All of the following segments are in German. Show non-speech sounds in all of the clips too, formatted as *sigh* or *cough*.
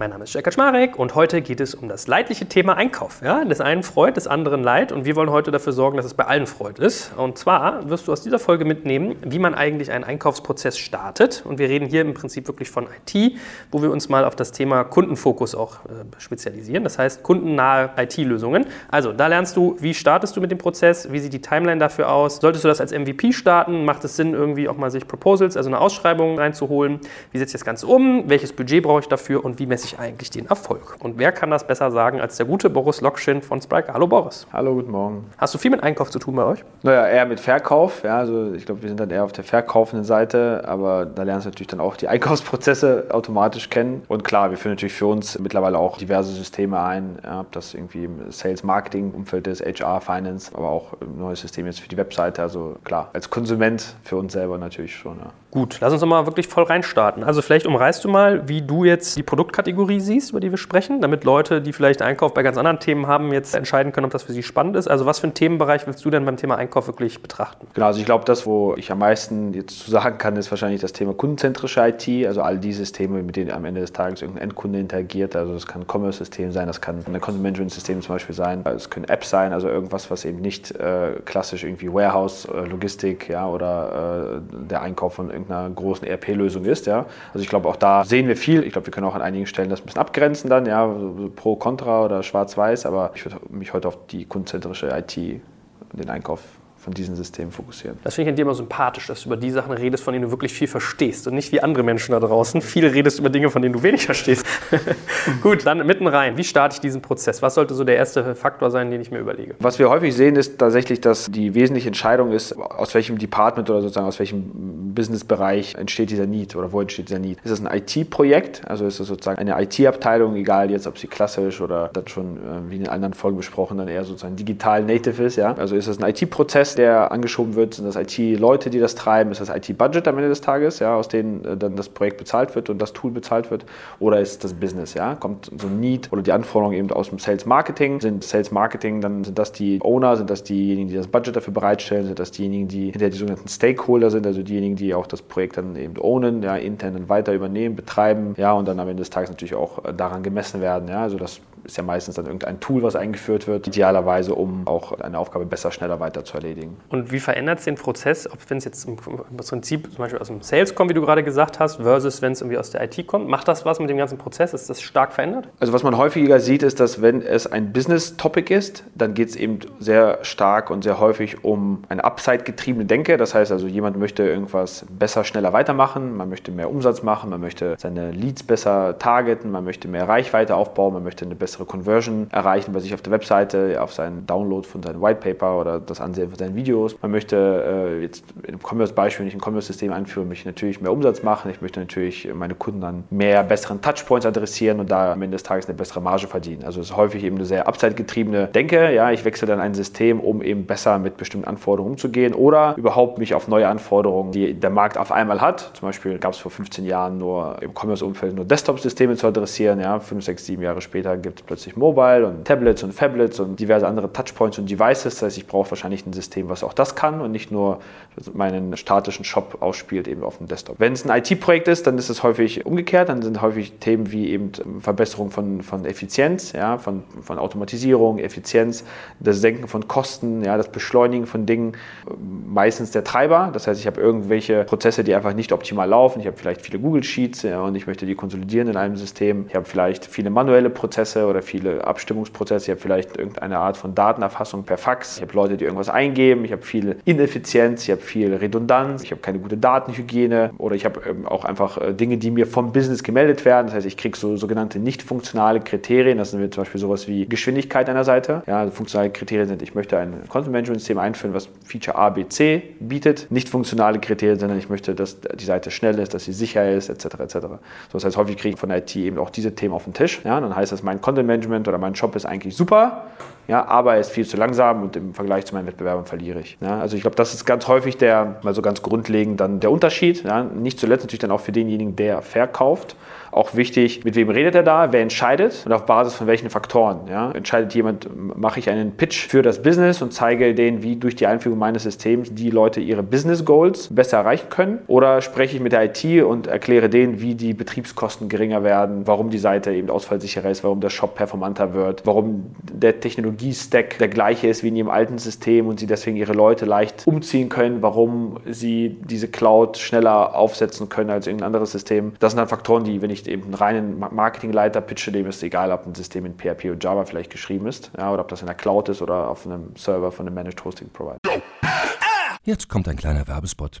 Mein Name ist Jörg Kaczmarek und heute geht es um das leidliche Thema Einkauf. Ja, des einen freut, des anderen leid und wir wollen heute dafür sorgen, dass es bei allen freut ist. Und zwar wirst du aus dieser Folge mitnehmen, wie man eigentlich einen Einkaufsprozess startet. Und wir reden hier im Prinzip wirklich von IT, wo wir uns mal auf das Thema Kundenfokus auch äh, spezialisieren. Das heißt kundennahe IT-Lösungen. Also da lernst du, wie startest du mit dem Prozess, wie sieht die Timeline dafür aus. Solltest du das als MVP starten? Macht es Sinn, irgendwie auch mal sich Proposals, also eine Ausschreibung reinzuholen? Wie setze ich das Ganze um? Welches Budget brauche ich dafür und wie messe ich ich eigentlich den Erfolg? Und wer kann das besser sagen als der gute Boris Lokschin von Spriker? Hallo Boris. Hallo, guten Morgen. Hast du viel mit Einkauf zu tun bei euch? Naja, eher mit Verkauf. Ja, also ich glaube, wir sind dann eher auf der verkaufenden Seite, aber da lernst du natürlich dann auch die Einkaufsprozesse automatisch kennen. Und klar, wir führen natürlich für uns mittlerweile auch diverse Systeme ein, ja, ob das irgendwie im Sales-Marketing-Umfeld ist, HR, Finance, aber auch ein neues System jetzt für die Webseite. Also klar, als Konsument für uns selber natürlich schon. Ja. Gut, lass uns doch mal wirklich voll reinstarten. Also vielleicht umreißt du mal, wie du jetzt die Produktkategorie siehst, über die wir sprechen, damit Leute, die vielleicht Einkauf bei ganz anderen Themen haben, jetzt entscheiden können, ob das für sie spannend ist. Also was für einen Themenbereich willst du denn beim Thema Einkauf wirklich betrachten? Genau, also ich glaube, das, wo ich am meisten jetzt zu sagen kann, ist wahrscheinlich das Thema kundenzentrische IT, also all die Systeme, mit denen am Ende des Tages irgendein Endkunde interagiert. Also das kann ein Commerce-System sein, das kann ein Content-Management-System zum Beispiel sein, es können Apps sein, also irgendwas, was eben nicht äh, klassisch irgendwie Warehouse, äh, Logistik ja, oder äh, der Einkauf von irgendeiner großen ERP-Lösung ist. Ja. Also ich glaube, auch da sehen wir viel. Ich glaube, wir können auch an einigen Stellen das ein bisschen abgrenzen dann, ja, so pro, contra oder schwarz-weiß, aber ich würde mich heute auf die kundzentrische IT, den Einkauf von diesen Systemen fokussieren. Das finde ich an dir immer sympathisch, dass du über die Sachen redest, von denen du wirklich viel verstehst und nicht wie andere Menschen da draußen. Viel redest über Dinge, von denen du wenig verstehst. *laughs* Gut, dann mitten rein. Wie starte ich diesen Prozess? Was sollte so der erste Faktor sein, den ich mir überlege? Was wir häufig sehen, ist tatsächlich, dass die wesentliche Entscheidung ist, aus welchem Department oder sozusagen aus welchem Businessbereich entsteht dieser Need oder wo entsteht dieser Need. Ist es ein IT-Projekt? Also ist es sozusagen eine IT-Abteilung, egal jetzt, ob sie klassisch oder dann schon, äh, wie in den anderen Folgen besprochen, dann eher sozusagen digital native ist, ja? Also ist es ein IT-Prozess, Prozess, der angeschoben wird, sind das IT-Leute, die das treiben, ist das IT-Budget am Ende des Tages, ja, aus denen äh, dann das Projekt bezahlt wird und das Tool bezahlt wird, oder ist das Business, ja, kommt so ein Need oder die Anforderung eben aus dem Sales Marketing, sind Sales Marketing, dann sind das die Owner, sind das diejenigen, die das Budget dafür bereitstellen, sind das diejenigen, die hinter die sogenannten Stakeholder sind, also diejenigen, die auch das Projekt dann eben ownen, ja, intern dann weiter übernehmen, betreiben, ja, und dann am Ende des Tages natürlich auch äh, daran gemessen werden, ja, also das ist ja meistens dann irgendein Tool, was eingeführt wird, idealerweise, um auch eine Aufgabe besser, schneller weiter zu erledigen. Und wie verändert es den Prozess, ob wenn es jetzt im Prinzip zum Beispiel aus dem Sales kommt, wie du gerade gesagt hast, versus wenn es irgendwie aus der IT kommt? Macht das was mit dem ganzen Prozess? Ist das stark verändert? Also was man häufiger sieht, ist, dass wenn es ein Business-Topic ist, dann geht es eben sehr stark und sehr häufig um eine Upside-getriebene Denke. Das heißt also, jemand möchte irgendwas besser, schneller weitermachen, man möchte mehr Umsatz machen, man möchte seine Leads besser targeten, man möchte mehr Reichweite aufbauen, man möchte eine bessere Conversion erreichen bei sich auf der Webseite, auf seinen Download von seinem White Paper oder das Ansehen von seinen Videos. Man möchte äh, jetzt im Commerce-Beispiel, wenn ich ein Commerce-System einführe, mich natürlich mehr Umsatz machen. Ich möchte natürlich meine Kunden an mehr besseren Touchpoints adressieren und da am Ende des Tages eine bessere Marge verdienen. Also es ist häufig eben eine sehr upside-getriebene Denke. Ja, ich wechsle dann ein System, um eben besser mit bestimmten Anforderungen umzugehen oder überhaupt mich auf neue Anforderungen, die der Markt auf einmal hat. Zum Beispiel gab es vor 15 Jahren nur im Commerce-Umfeld nur Desktop-Systeme zu adressieren. Ja, fünf, sechs, sieben Jahre später gibt es plötzlich Mobile und Tablets und Fablets und diverse andere Touchpoints und Devices. Das heißt, ich brauche wahrscheinlich ein System, was auch das kann und nicht nur meinen statischen Shop ausspielt eben auf dem Desktop. Wenn es ein IT-Projekt ist, dann ist es häufig umgekehrt. Dann sind häufig Themen wie eben Verbesserung von, von Effizienz, ja, von, von Automatisierung, Effizienz, das Senken von Kosten, ja, das Beschleunigen von Dingen meistens der Treiber. Das heißt, ich habe irgendwelche Prozesse, die einfach nicht optimal laufen. Ich habe vielleicht viele Google Sheets ja, und ich möchte die konsolidieren in einem System. Ich habe vielleicht viele manuelle Prozesse oder viele Abstimmungsprozesse. Ich habe vielleicht irgendeine Art von Datenerfassung per Fax. Ich habe Leute, die irgendwas eingeben. Ich habe viel Ineffizienz. Ich habe viel Redundanz. Ich habe keine gute Datenhygiene. Oder ich habe ähm, auch einfach äh, Dinge, die mir vom Business gemeldet werden. Das heißt, ich kriege so sogenannte nicht funktionale Kriterien. Das sind zum Beispiel sowas wie Geschwindigkeit einer Seite. Ja, also funktionale Kriterien sind, ich möchte ein Content-Management-System einführen, was Feature A, B, C bietet. Nicht funktionale Kriterien, sondern ich möchte, dass die Seite schnell ist, dass sie sicher ist, etc. etc. So, das heißt, häufig kriege ich von der IT eben auch diese Themen auf den Tisch. Ja, dann heißt das, mein Content-Management oder mein Shop ist eigentlich super. Ja, aber er ist viel zu langsam und im Vergleich zu meinen Wettbewerbern verliere ich. Ja. Also ich glaube, das ist ganz häufig der, mal so ganz grundlegend dann der Unterschied. Ja. Nicht zuletzt natürlich dann auch für denjenigen, der verkauft auch wichtig, mit wem redet er da, wer entscheidet und auf Basis von welchen Faktoren. Ja? Entscheidet jemand, mache ich einen Pitch für das Business und zeige denen, wie durch die Einführung meines Systems die Leute ihre Business Goals besser erreichen können? Oder spreche ich mit der IT und erkläre denen, wie die Betriebskosten geringer werden, warum die Seite eben ausfallsicherer ist, warum der Shop performanter wird, warum der Technologie-Stack der gleiche ist wie in ihrem alten System und sie deswegen ihre Leute leicht umziehen können, warum sie diese Cloud schneller aufsetzen können als irgendein anderes System. Das sind dann Faktoren, die, wenn ich eben einen reinen Marketingleiter pitche, dem ist egal, ob ein System in PHP oder Java vielleicht geschrieben ist, ja, oder ob das in der Cloud ist oder auf einem Server von einem Managed Hosting Provider. Jetzt kommt ein kleiner Werbespot.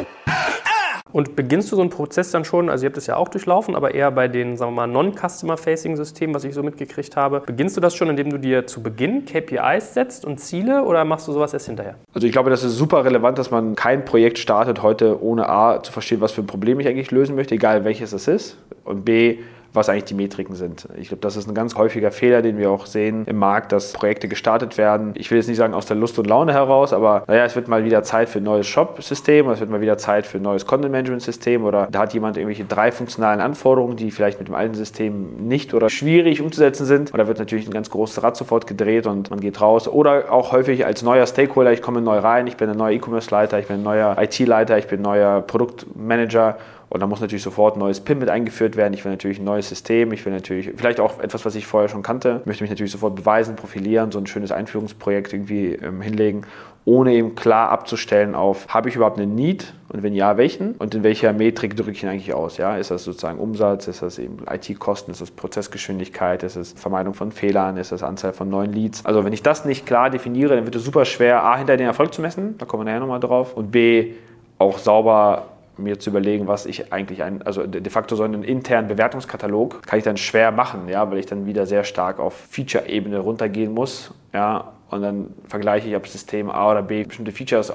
Und beginnst du so einen Prozess dann schon, also ihr habt es ja auch durchlaufen, aber eher bei den, sagen wir mal, Non-Customer-Facing-Systemen, was ich so mitgekriegt habe, beginnst du das schon, indem du dir zu Beginn KPIs setzt und Ziele oder machst du sowas erst hinterher? Also ich glaube, das ist super relevant, dass man kein Projekt startet heute, ohne A zu verstehen, was für ein Problem ich eigentlich lösen möchte, egal welches es ist, und B, was eigentlich die Metriken sind. Ich glaube, das ist ein ganz häufiger Fehler, den wir auch sehen im Markt, dass Projekte gestartet werden. Ich will jetzt nicht sagen aus der Lust und Laune heraus, aber naja, es wird mal wieder Zeit für ein neues Shop-System es wird mal wieder Zeit für ein neues Content-Management-System oder da hat jemand irgendwelche drei funktionalen Anforderungen, die vielleicht mit dem alten System nicht oder schwierig umzusetzen sind. Und da wird natürlich ein ganz großes Rad sofort gedreht und man geht raus. Oder auch häufig als neuer Stakeholder, ich komme neu rein, ich bin ein neuer E-Commerce-Leiter, ich bin ein neuer IT-Leiter, ich bin ein neuer Produktmanager und da muss natürlich sofort ein neues PIN mit eingeführt werden. Ich will natürlich ein neues System. Ich will natürlich vielleicht auch etwas, was ich vorher schon kannte. Ich möchte mich natürlich sofort beweisen, profilieren, so ein schönes Einführungsprojekt irgendwie ähm, hinlegen, ohne eben klar abzustellen auf, habe ich überhaupt einen Need und wenn ja, welchen? Und in welcher Metrik drücke ich ihn eigentlich aus? Ja? Ist das sozusagen Umsatz? Ist das eben IT-Kosten? Ist das Prozessgeschwindigkeit? Ist es Vermeidung von Fehlern? Ist das Anzahl von neuen Leads? Also wenn ich das nicht klar definiere, dann wird es super schwer, A, hinter den Erfolg zu messen, da kommen wir nachher nochmal drauf, und B, auch sauber mir zu überlegen, was ich eigentlich ein, also de facto so einen internen Bewertungskatalog kann ich dann schwer machen, ja, weil ich dann wieder sehr stark auf Feature-Ebene runtergehen muss, ja, und dann vergleiche ich, ob System A oder B bestimmte Features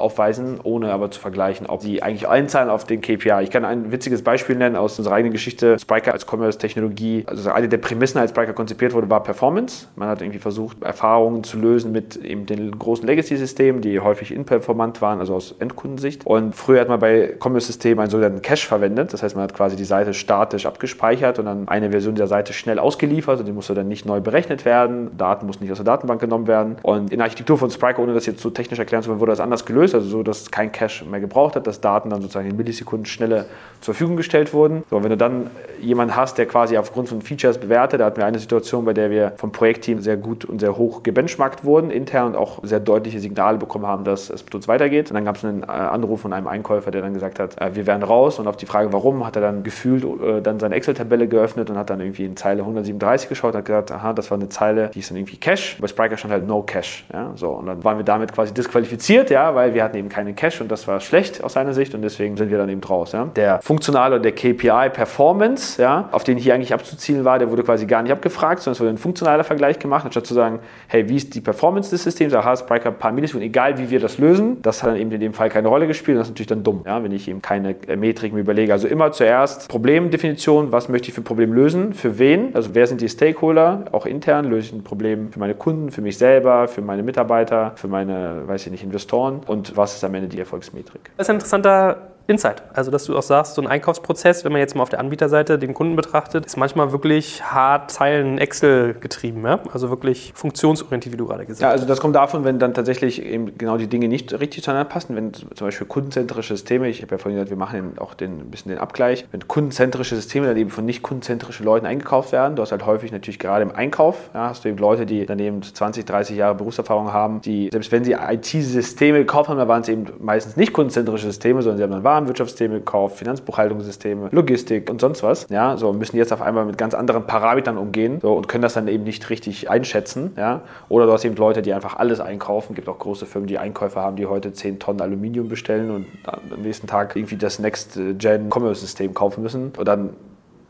aufweisen, ohne aber zu vergleichen, ob sie eigentlich einzahlen auf den KPI. Ich kann ein witziges Beispiel nennen aus unserer eigenen Geschichte. Spriker als Commerce-Technologie, also eine der Prämissen, als Spriker konzipiert wurde, war Performance. Man hat irgendwie versucht, Erfahrungen zu lösen mit eben den großen Legacy-Systemen, die häufig inperformant waren, also aus Endkundensicht. Und früher hat man bei Commerce-Systemen einen sogenannten Cache verwendet. Das heißt, man hat quasi die Seite statisch abgespeichert und dann eine Version der Seite schnell ausgeliefert und die musste dann nicht neu berechnet werden. Daten mussten nicht aus der Datenbank genommen werden. Und in der Architektur von Spriker, ohne das jetzt so technisch erklären zu wollen, wurde das anders gelöst gelöst, also so, dass kein Cache mehr gebraucht hat, dass Daten dann sozusagen in Millisekunden schneller zur Verfügung gestellt wurden. So, wenn du dann jemanden hast, der quasi aufgrund von Features bewertet, da hatten wir eine Situation, bei der wir vom Projektteam sehr gut und sehr hoch gebenchmarkt wurden, intern und auch sehr deutliche Signale bekommen haben, dass es mit uns weitergeht. Und dann gab es einen äh, Anruf von einem Einkäufer, der dann gesagt hat, äh, wir werden raus. Und auf die Frage, warum, hat er dann gefühlt äh, dann seine Excel-Tabelle geöffnet und hat dann irgendwie in Zeile 137 geschaut und hat gesagt, aha, das war eine Zeile, die ist dann irgendwie Cache. Bei Spriker stand halt No Cache. Ja, so. Und dann waren wir damit quasi disqualifiziert, ja, weil wir wir hatten eben keinen Cash und das war schlecht aus seiner Sicht und deswegen sind wir dann eben draus. Ja. Der funktionale und der KPI Performance, ja, auf den hier eigentlich abzuzielen war, der wurde quasi gar nicht abgefragt, sondern es wurde ein funktionaler Vergleich gemacht, anstatt zu sagen, hey, wie ist die Performance des Systems? Aha, Spriker ein paar Millisekunden, egal wie wir das lösen. Das hat dann eben in dem Fall keine Rolle gespielt und das ist natürlich dann dumm, ja, wenn ich eben keine Metriken überlege. Also immer zuerst Problemdefinition, was möchte ich für ein Problem lösen, für wen, also wer sind die Stakeholder, auch intern löse ich ein Problem für meine Kunden, für mich selber, für meine Mitarbeiter, für meine, weiß ich nicht, Investoren und was ist am Ende die Erfolgsmetrik. Das ist ein interessanter Insight. Also, dass du auch sagst, so ein Einkaufsprozess, wenn man jetzt mal auf der Anbieterseite den Kunden betrachtet, ist manchmal wirklich hart Zeilen Excel getrieben. Ja? Also wirklich funktionsorientiert, wie du gerade gesagt hast. Ja, also das kommt davon, wenn dann tatsächlich eben genau die Dinge nicht richtig zueinander passen. Wenn zum Beispiel kundenzentrische Systeme, ich habe ja vorhin gesagt, wir machen auch den, ein bisschen den Abgleich, wenn kundenzentrische Systeme dann eben von nicht kundenzentrischen Leuten eingekauft werden, du hast halt häufig natürlich gerade im Einkauf, ja, hast du eben Leute, die dann eben 20, 30 Jahre Berufserfahrung haben, die, selbst wenn sie IT-Systeme gekauft haben, dann waren es eben meistens nicht kundenzentrische Systeme, sondern sie haben dann Warenwirtschaftssysteme gekauft, Finanzbuchhaltungssysteme, Logistik und sonst was. Ja, so müssen jetzt auf einmal mit ganz anderen Parametern umgehen so, und können das dann eben nicht richtig einschätzen. Ja. Oder du hast eben Leute, die einfach alles einkaufen. Es gibt auch große Firmen, die Einkäufer haben, die heute 10 Tonnen Aluminium bestellen und am nächsten Tag irgendwie das Next-Gen-Commerce-System kaufen müssen. Und dann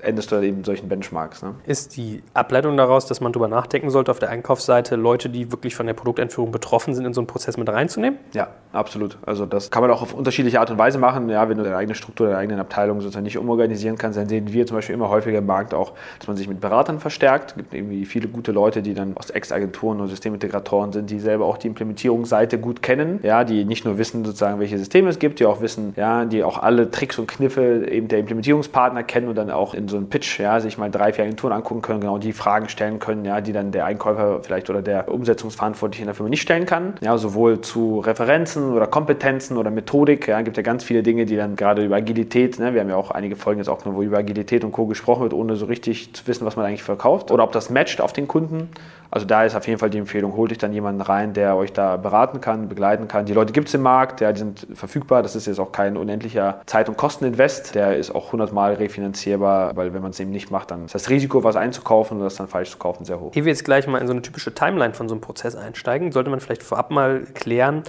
endest du dann eben solchen Benchmarks. Ne? Ist die Ableitung daraus, dass man darüber nachdenken sollte, auf der Einkaufsseite Leute, die wirklich von der Produktentführung betroffen sind, in so einen Prozess mit reinzunehmen? Ja, absolut. Also das kann man auch auf unterschiedliche Art und Weise machen. Ja, wenn du deine eigene Struktur, deine eigenen Abteilung sozusagen nicht umorganisieren kannst, dann sehen wir zum Beispiel immer häufiger im Markt auch, dass man sich mit Beratern verstärkt. Es gibt irgendwie viele gute Leute, die dann aus Ex-Agenturen und Systemintegratoren sind, die selber auch die Implementierungsseite gut kennen, ja, die nicht nur wissen sozusagen, welche Systeme es gibt, die auch wissen, ja, die auch alle Tricks und Kniffe eben der Implementierungspartner kennen und dann auch in so einen Pitch, ja, sich mal drei, vier Agenturen angucken können, genau die Fragen stellen können, ja, die dann der Einkäufer vielleicht oder der Umsetzungsverantwortliche in der Firma nicht stellen kann. Ja, sowohl zu Referenzen oder Kompetenzen oder Methodik, ja, gibt ja ganz viele Dinge, die dann gerade über Agilität, ne, wir haben ja auch einige Folgen jetzt auch wo über Agilität und Co. gesprochen wird, ohne so richtig zu wissen, was man eigentlich verkauft oder ob das matcht auf den Kunden. Also da ist auf jeden Fall die Empfehlung, holt euch dann jemanden rein, der euch da beraten kann, begleiten kann. Die Leute gibt es im Markt, ja, die sind verfügbar. Das ist jetzt auch kein unendlicher Zeit- und Kosteninvest. Der ist auch 100 Mal refinanzierbar, weil wenn man es eben nicht macht, dann ist das Risiko, was einzukaufen und das dann falsch zu kaufen, sehr hoch. Ehe wir jetzt gleich mal in so eine typische Timeline von so einem Prozess einsteigen, sollte man vielleicht vorab mal klären,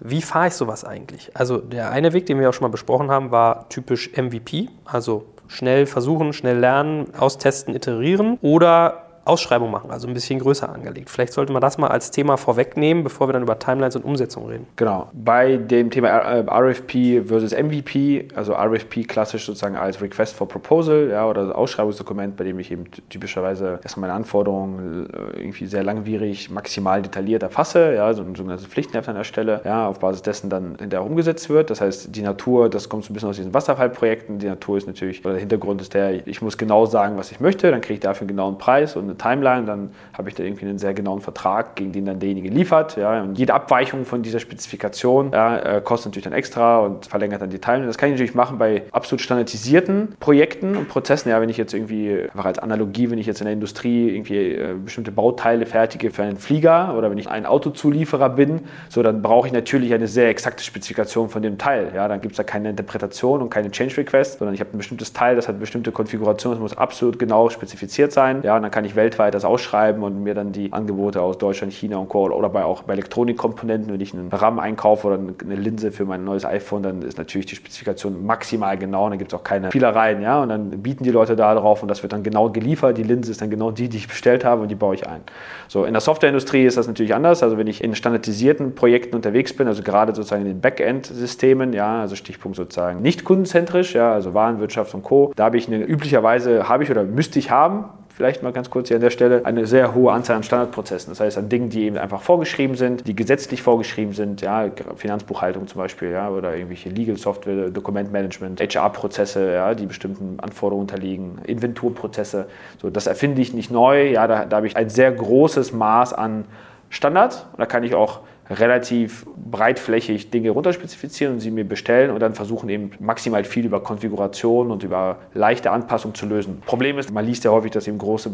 wie fahre ich sowas eigentlich? Also der eine Weg, den wir auch schon mal besprochen haben, war typisch MVP, also schnell versuchen, schnell lernen, austesten, iterieren oder Ausschreibung machen, also ein bisschen größer angelegt. Vielleicht sollte man das mal als Thema vorwegnehmen, bevor wir dann über Timelines und Umsetzung reden. Genau. Bei dem Thema RFP versus MVP, also RFP klassisch sozusagen als Request for Proposal ja, oder Ausschreibungsdokument, bei dem ich eben typischerweise erstmal meine Anforderungen äh, irgendwie sehr langwierig, maximal detailliert erfasse, ja, so ein sogenanntes Pflichtenheft an der Stelle, ja, auf Basis dessen dann hinterher umgesetzt wird. Das heißt, die Natur, das kommt so ein bisschen aus diesen Wasserfallprojekten. Die Natur ist natürlich, oder der Hintergrund ist der, ich muss genau sagen, was ich möchte, dann kriege ich dafür einen genauen Preis und eine Timeline, dann habe ich da irgendwie einen sehr genauen Vertrag, gegen den dann derjenige liefert. Ja, und jede Abweichung von dieser Spezifikation ja, äh, kostet natürlich dann extra und verlängert dann die Timeline. Das kann ich natürlich machen bei absolut standardisierten Projekten und Prozessen. Ja, wenn ich jetzt irgendwie, einfach als Analogie, wenn ich jetzt in der Industrie irgendwie äh, bestimmte Bauteile fertige für einen Flieger oder wenn ich ein Autozulieferer bin, so dann brauche ich natürlich eine sehr exakte Spezifikation von dem Teil. Ja, dann gibt es da keine Interpretation und keine Change Request, sondern ich habe ein bestimmtes Teil, das hat bestimmte Konfiguration, das muss absolut genau spezifiziert sein. Ja, und dann kann ich weltweit das ausschreiben und mir dann die Angebote aus Deutschland, China und Co. oder bei, auch bei Elektronikkomponenten, wenn ich einen RAM einkaufe oder eine Linse für mein neues iPhone, dann ist natürlich die Spezifikation maximal genau, und dann gibt es auch keine Spielereien, ja, und dann bieten die Leute da drauf und das wird dann genau geliefert. Die Linse ist dann genau die, die ich bestellt habe und die baue ich ein. So, in der Softwareindustrie ist das natürlich anders, also wenn ich in standardisierten Projekten unterwegs bin, also gerade sozusagen in den Backend-Systemen, ja, also Stichpunkt sozusagen nicht kundenzentrisch, ja, also Warenwirtschaft und Co., da habe ich eine, üblicherweise, habe ich oder müsste ich haben, vielleicht mal ganz kurz hier an der Stelle, eine sehr hohe Anzahl an Standardprozessen. Das heißt an Dingen, die eben einfach vorgeschrieben sind, die gesetzlich vorgeschrieben sind, ja, Finanzbuchhaltung zum Beispiel, ja, oder irgendwelche Legal Software, Dokumentmanagement, HR-Prozesse, ja, die bestimmten Anforderungen unterliegen, Inventurprozesse. So, das erfinde ich nicht neu. Ja, da, da habe ich ein sehr großes Maß an Standard. Und da kann ich auch relativ breitflächig Dinge runterspezifizieren und sie mir bestellen und dann versuchen eben maximal viel über Konfiguration und über leichte Anpassung zu lösen. Problem ist, man liest ja häufig, dass eben große,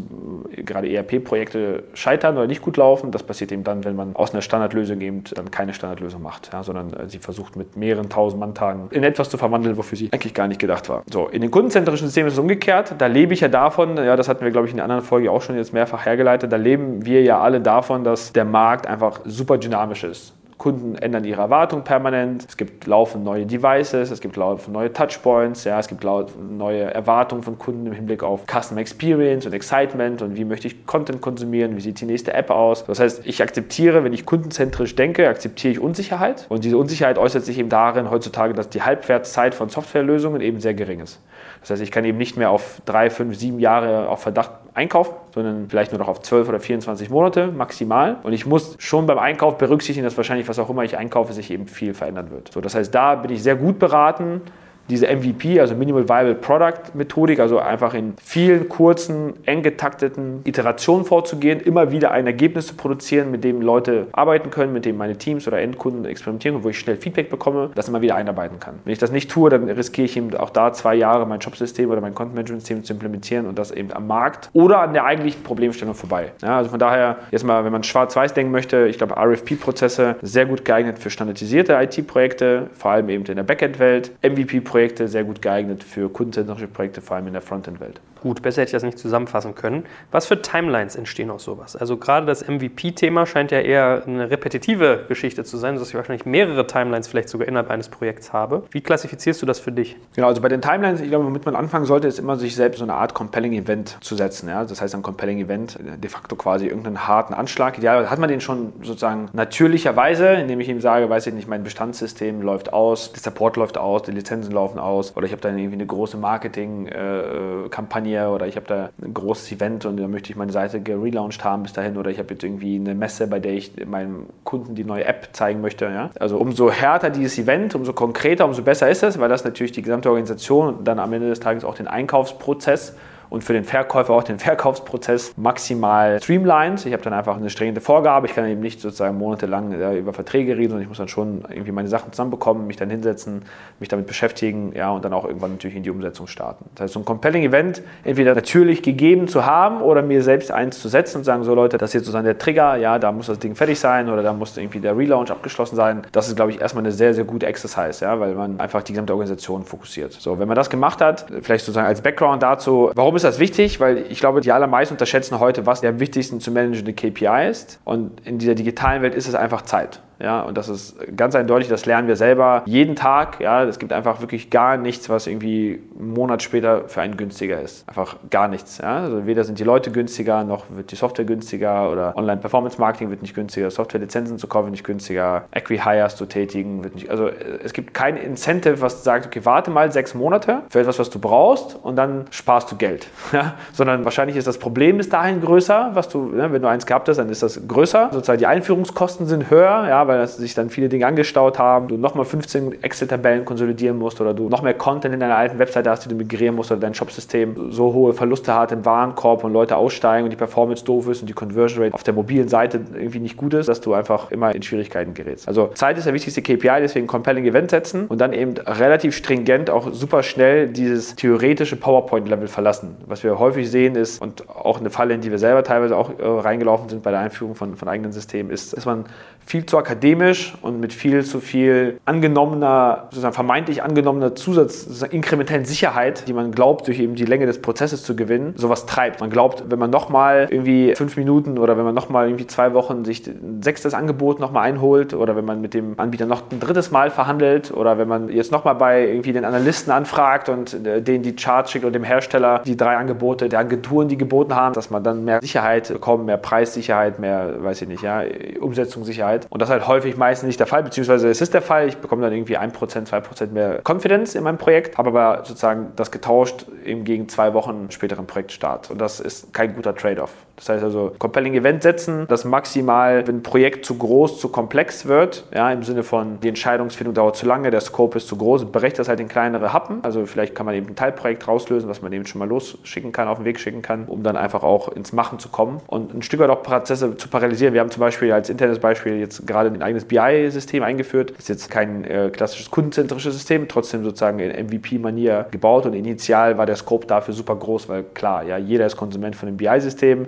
gerade ERP-Projekte scheitern oder nicht gut laufen. Das passiert eben dann, wenn man aus einer Standardlösung eben dann keine Standardlösung macht, ja, sondern sie versucht mit mehreren tausend Manntagen in etwas zu verwandeln, wofür sie eigentlich gar nicht gedacht war. So, in den kundenzentrischen Systemen ist es umgekehrt. Da lebe ich ja davon, ja, das hatten wir, glaube ich, in der anderen Folge auch schon jetzt mehrfach hergeleitet, da leben wir ja alle davon, dass der Markt einfach super dynamisch ist. Kunden ändern ihre Erwartungen permanent. Es gibt laufend neue Devices, es gibt laufend neue Touchpoints, ja, es gibt laufend neue Erwartungen von Kunden im Hinblick auf Customer Experience und Excitement und wie möchte ich Content konsumieren, wie sieht die nächste App aus. Das heißt, ich akzeptiere, wenn ich kundenzentrisch denke, akzeptiere ich Unsicherheit. Und diese Unsicherheit äußert sich eben darin heutzutage, dass die Halbwertszeit von Softwarelösungen eben sehr gering ist. Das heißt, ich kann eben nicht mehr auf drei, fünf, sieben Jahre auf Verdacht einkaufen, sondern vielleicht nur noch auf 12 oder 24 Monate maximal. Und ich muss schon beim Einkauf berücksichtigen, dass wahrscheinlich, was auch immer ich einkaufe, sich eben viel verändern wird. So, das heißt, da bin ich sehr gut beraten, diese MVP, also Minimal Viable Product Methodik, also einfach in vielen kurzen, eng getakteten Iterationen vorzugehen, immer wieder ein Ergebnis zu produzieren, mit dem Leute arbeiten können, mit dem meine Teams oder Endkunden experimentieren können, wo ich schnell Feedback bekomme, das immer wieder einarbeiten kann. Wenn ich das nicht tue, dann riskiere ich eben auch da zwei Jahre mein Jobsystem oder mein Content Management System zu implementieren und das eben am Markt oder an der eigentlichen Problemstellung vorbei. Ja, also von daher, jetzt mal, wenn man schwarz-weiß denken möchte, ich glaube, RFP-Prozesse sehr gut geeignet für standardisierte IT-Projekte, vor allem eben in der Backend-Welt, MVP-Projekte Projekte sehr gut geeignet für kundenzentrische Projekte, vor allem in der Frontend-Welt. Gut, besser hätte ich das nicht zusammenfassen können. Was für Timelines entstehen aus sowas? Also gerade das MVP-Thema scheint ja eher eine repetitive Geschichte zu sein, sodass ich wahrscheinlich mehrere Timelines vielleicht sogar innerhalb eines Projekts habe. Wie klassifizierst du das für dich? Genau, also bei den Timelines, ich glaube, womit man anfangen sollte, ist immer sich selbst so eine Art Compelling Event zu setzen. Ja? Das heißt, ein Compelling Event, de facto quasi irgendeinen harten Anschlag. Ideal hat man den schon sozusagen natürlicherweise, indem ich ihm sage, weiß ich nicht, mein Bestandssystem läuft aus, der Support läuft aus, die Lizenzen laufen aus oder ich habe dann irgendwie eine große Marketing-Kampagne äh, oder ich habe da ein großes Event und da möchte ich meine Seite gelauncht haben bis dahin oder ich habe jetzt irgendwie eine Messe, bei der ich meinem Kunden die neue App zeigen möchte. Ja? Also umso härter dieses Event, umso konkreter, umso besser ist es, weil das natürlich die gesamte Organisation und dann am Ende des Tages auch den Einkaufsprozess und für den Verkäufer auch den Verkaufsprozess maximal streamlined. Ich habe dann einfach eine strenge Vorgabe. Ich kann eben nicht sozusagen monatelang ja, über Verträge reden, sondern ich muss dann schon irgendwie meine Sachen zusammenbekommen, mich dann hinsetzen, mich damit beschäftigen ja, und dann auch irgendwann natürlich in die Umsetzung starten. Das heißt, so ein Compelling Event entweder natürlich gegeben zu haben oder mir selbst eins zu setzen und sagen, so Leute, das ist jetzt sozusagen der Trigger, ja, da muss das Ding fertig sein oder da muss irgendwie der Relaunch abgeschlossen sein. Das ist, glaube ich, erstmal eine sehr, sehr gute Exercise, ja, weil man einfach die gesamte Organisation fokussiert. So, wenn man das gemacht hat, vielleicht sozusagen als Background dazu, warum ist ist das wichtig, weil ich glaube, die allermeisten unterschätzen heute, was der wichtigsten zu managende KPI ist. Und in dieser digitalen Welt ist es einfach Zeit. Ja, und das ist ganz eindeutig, das lernen wir selber jeden Tag. Ja, es gibt einfach wirklich gar nichts, was irgendwie einen Monat später für einen günstiger ist. Einfach gar nichts. Ja? Also weder sind die Leute günstiger, noch wird die Software günstiger oder Online-Performance-Marketing wird nicht günstiger, Software-Lizenzen zu kaufen nicht günstiger, Equi-Hires zu tätigen wird nicht. Also es gibt kein Incentive, was sagt, okay, warte mal sechs Monate für etwas, was du brauchst und dann sparst du Geld. *laughs* Ja? Sondern wahrscheinlich ist das Problem bis dahin größer, was du, ne, wenn du eins gehabt hast, dann ist das größer. Sozusagen die Einführungskosten sind höher, ja, weil sich dann viele Dinge angestaut haben, du nochmal 15 Excel-Tabellen konsolidieren musst oder du noch mehr Content in deiner alten Webseite hast, die du migrieren musst oder dein Shopsystem so hohe Verluste hat im Warenkorb und Leute aussteigen und die Performance doof ist und die Conversion Rate auf der mobilen Seite irgendwie nicht gut ist, dass du einfach immer in Schwierigkeiten gerätst. Also Zeit ist der wichtigste KPI, deswegen Compelling Event setzen und dann eben relativ stringent auch super schnell dieses theoretische PowerPoint-Level verlassen. Was wir häufig sehen ist, und auch eine Falle, in die wir selber teilweise auch äh, reingelaufen sind bei der Einführung von, von eigenen Systemen, ist, dass man viel zu akademisch und mit viel zu viel angenommener, sozusagen vermeintlich angenommener Zusatz, inkrementellen Sicherheit, die man glaubt, durch eben die Länge des Prozesses zu gewinnen, sowas treibt. Man glaubt, wenn man nochmal irgendwie fünf Minuten oder wenn man nochmal irgendwie zwei Wochen sich ein sechstes Angebot nochmal einholt oder wenn man mit dem Anbieter noch ein drittes Mal verhandelt oder wenn man jetzt nochmal bei irgendwie den Analysten anfragt und äh, denen die Charts schickt und dem Hersteller die drei Angebote der Agenturen, die geboten haben, dass man dann mehr Sicherheit bekommt, mehr Preissicherheit, mehr, weiß ich nicht, ja, Umsetzungssicherheit Sicherheit. Und das ist halt häufig meistens nicht der Fall, beziehungsweise es ist der Fall. Ich bekomme dann irgendwie 1%, 2% mehr Confidence in meinem Projekt, habe aber sozusagen das getauscht eben gegen zwei Wochen späteren Projektstart. Und das ist kein guter Trade-off. Das heißt also, Compelling Event setzen, das maximal, wenn ein Projekt zu groß, zu komplex wird, ja, im Sinne von die Entscheidungsfindung dauert zu lange, der Scope ist zu groß, brecht das halt in kleinere Happen. Also vielleicht kann man eben ein Teilprojekt rauslösen, was man eben schon mal losschicken kann, auf den Weg schicken kann, um dann einfach auch ins Machen zu kommen und ein Stück weit auch Prozesse zu parallelisieren. Wir haben zum Beispiel als internes Beispiel jetzt gerade ein eigenes BI-System eingeführt. Das ist jetzt kein äh, klassisches kundenzentrisches System, trotzdem sozusagen in MVP-Manier gebaut und initial war der Scope dafür super groß, weil klar, ja, jeder ist Konsument von dem BI-System.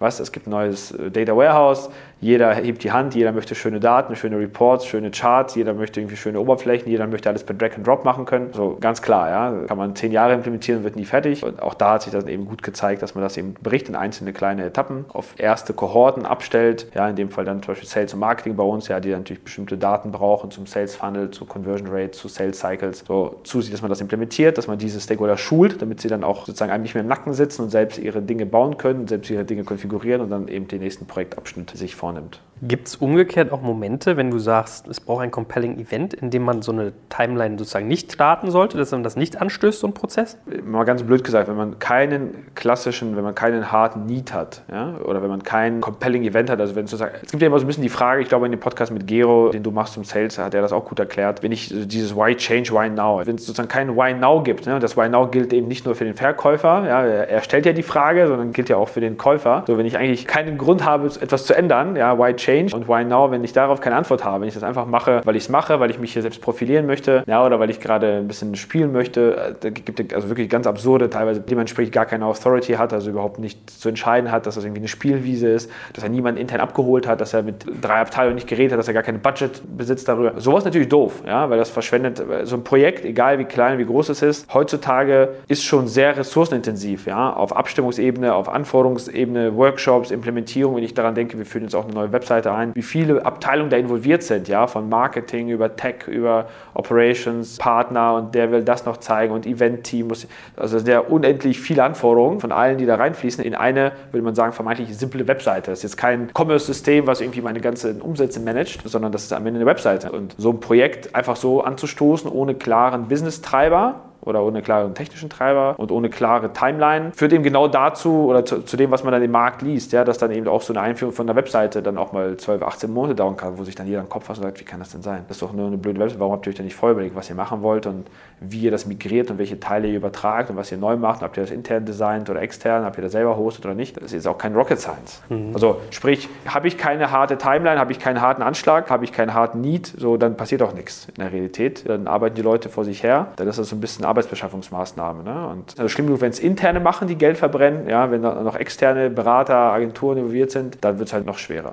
Was? Es gibt ein neues äh, Data Warehouse, jeder hebt die Hand, jeder möchte schöne Daten, schöne Reports, schöne Charts, jeder möchte irgendwie schöne Oberflächen, jeder möchte alles per Drag and Drop machen können. So ganz klar, ja, kann man zehn Jahre implementieren, wird nie fertig. Und auch da hat sich das eben gut gezeigt, dass man das eben bricht in einzelne kleine Etappen, auf erste Kohorten abstellt. Ja, in dem Fall dann zum Beispiel Sales und Marketing bei uns, ja, die natürlich bestimmte Daten brauchen zum Sales Funnel, zu Conversion Rate, zu Sales Cycles. So zusieht, dass man das implementiert, dass man diese Stakeholder schult, damit sie dann auch sozusagen einem nicht mehr im Nacken sitzen und selbst ihre Dinge bauen können, selbst ihre Dinge konfigurieren konfigurieren und dann eben den nächsten Projektabschnitt sich vornimmt. Gibt es umgekehrt auch Momente, wenn du sagst, es braucht ein compelling Event, in dem man so eine Timeline sozusagen nicht starten sollte, dass man das nicht anstößt, so ein Prozess? Mal ganz blöd gesagt, wenn man keinen klassischen, wenn man keinen harten Need hat, ja, oder wenn man kein compelling Event hat, also wenn sozusagen, es gibt ja immer so ein bisschen die Frage, ich glaube in dem Podcast mit Gero, den du machst zum Sales, hat er das auch gut erklärt, wenn ich dieses Why Change, Why Now, wenn es sozusagen kein Why Now gibt, ne, das Why Now gilt eben nicht nur für den Verkäufer, ja, er stellt ja die Frage, sondern gilt ja auch für den Käufer. So, wenn ich eigentlich keinen Grund habe, etwas zu ändern, ja, Why Change und Why Now, wenn ich darauf keine Antwort habe, wenn ich das einfach mache, weil ich es mache, weil ich mich hier selbst profilieren möchte, ja, oder weil ich gerade ein bisschen spielen möchte, äh, da gibt es also wirklich ganz absurde, teilweise dementsprechend gar keine Authority hat, also überhaupt nichts zu entscheiden hat, dass das irgendwie eine Spielwiese ist, dass er niemanden intern abgeholt hat, dass er mit drei Abteilungen nicht geredet hat, dass er gar kein Budget besitzt darüber. Sowas ist natürlich doof, ja, weil das verschwendet so ein Projekt, egal wie klein, wie groß es ist, heutzutage ist schon sehr ressourcenintensiv, ja, auf Abstimmungsebene, auf Anforderungsebene, Workshops, Implementierung, wenn ich daran denke, wir führen jetzt auch eine neue Webseite ein, wie viele Abteilungen da involviert sind, ja, von Marketing über Tech, über Operations, Partner und der will das noch zeigen und Event-Team muss, also sehr unendlich viele Anforderungen von allen, die da reinfließen, in eine, würde man sagen, vermeintlich simple Webseite. Das ist jetzt kein Commerce-System, was irgendwie meine ganzen Umsätze managt, sondern das ist am Ende eine Webseite. Und so ein Projekt einfach so anzustoßen, ohne klaren Business-Treiber, oder ohne klaren technischen Treiber und ohne klare Timeline, führt eben genau dazu oder zu, zu, dem, was man dann im Markt liest, ja, dass dann eben auch so eine Einführung von einer Webseite dann auch mal 12, 18 Monate dauern kann, wo sich dann jeder im Kopf fasst und sagt, wie kann das denn sein? Das ist doch nur eine blöde Webseite, warum habt ihr euch denn nicht vorher überlegt, was ihr machen wollt und wie ihr das migriert und welche Teile ihr übertragt und was ihr neu macht, und habt ihr das intern designt oder extern, habt ihr das selber hostet oder nicht. Das ist jetzt auch kein Rocket Science. Mhm. Also sprich, habe ich keine harte Timeline, habe ich keinen harten Anschlag, habe ich keinen harten Need, so dann passiert auch nichts in der Realität. Dann arbeiten die Leute vor sich her, dann ist das so ein bisschen Arbeitsbeschaffungsmaßnahme. Ne? Und also schlimm genug, wenn es interne machen, die Geld verbrennen, ja, wenn da noch externe Berater, Agenturen involviert sind, dann wird es halt noch schwerer.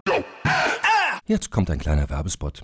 Jetzt kommt ein kleiner Werbespot.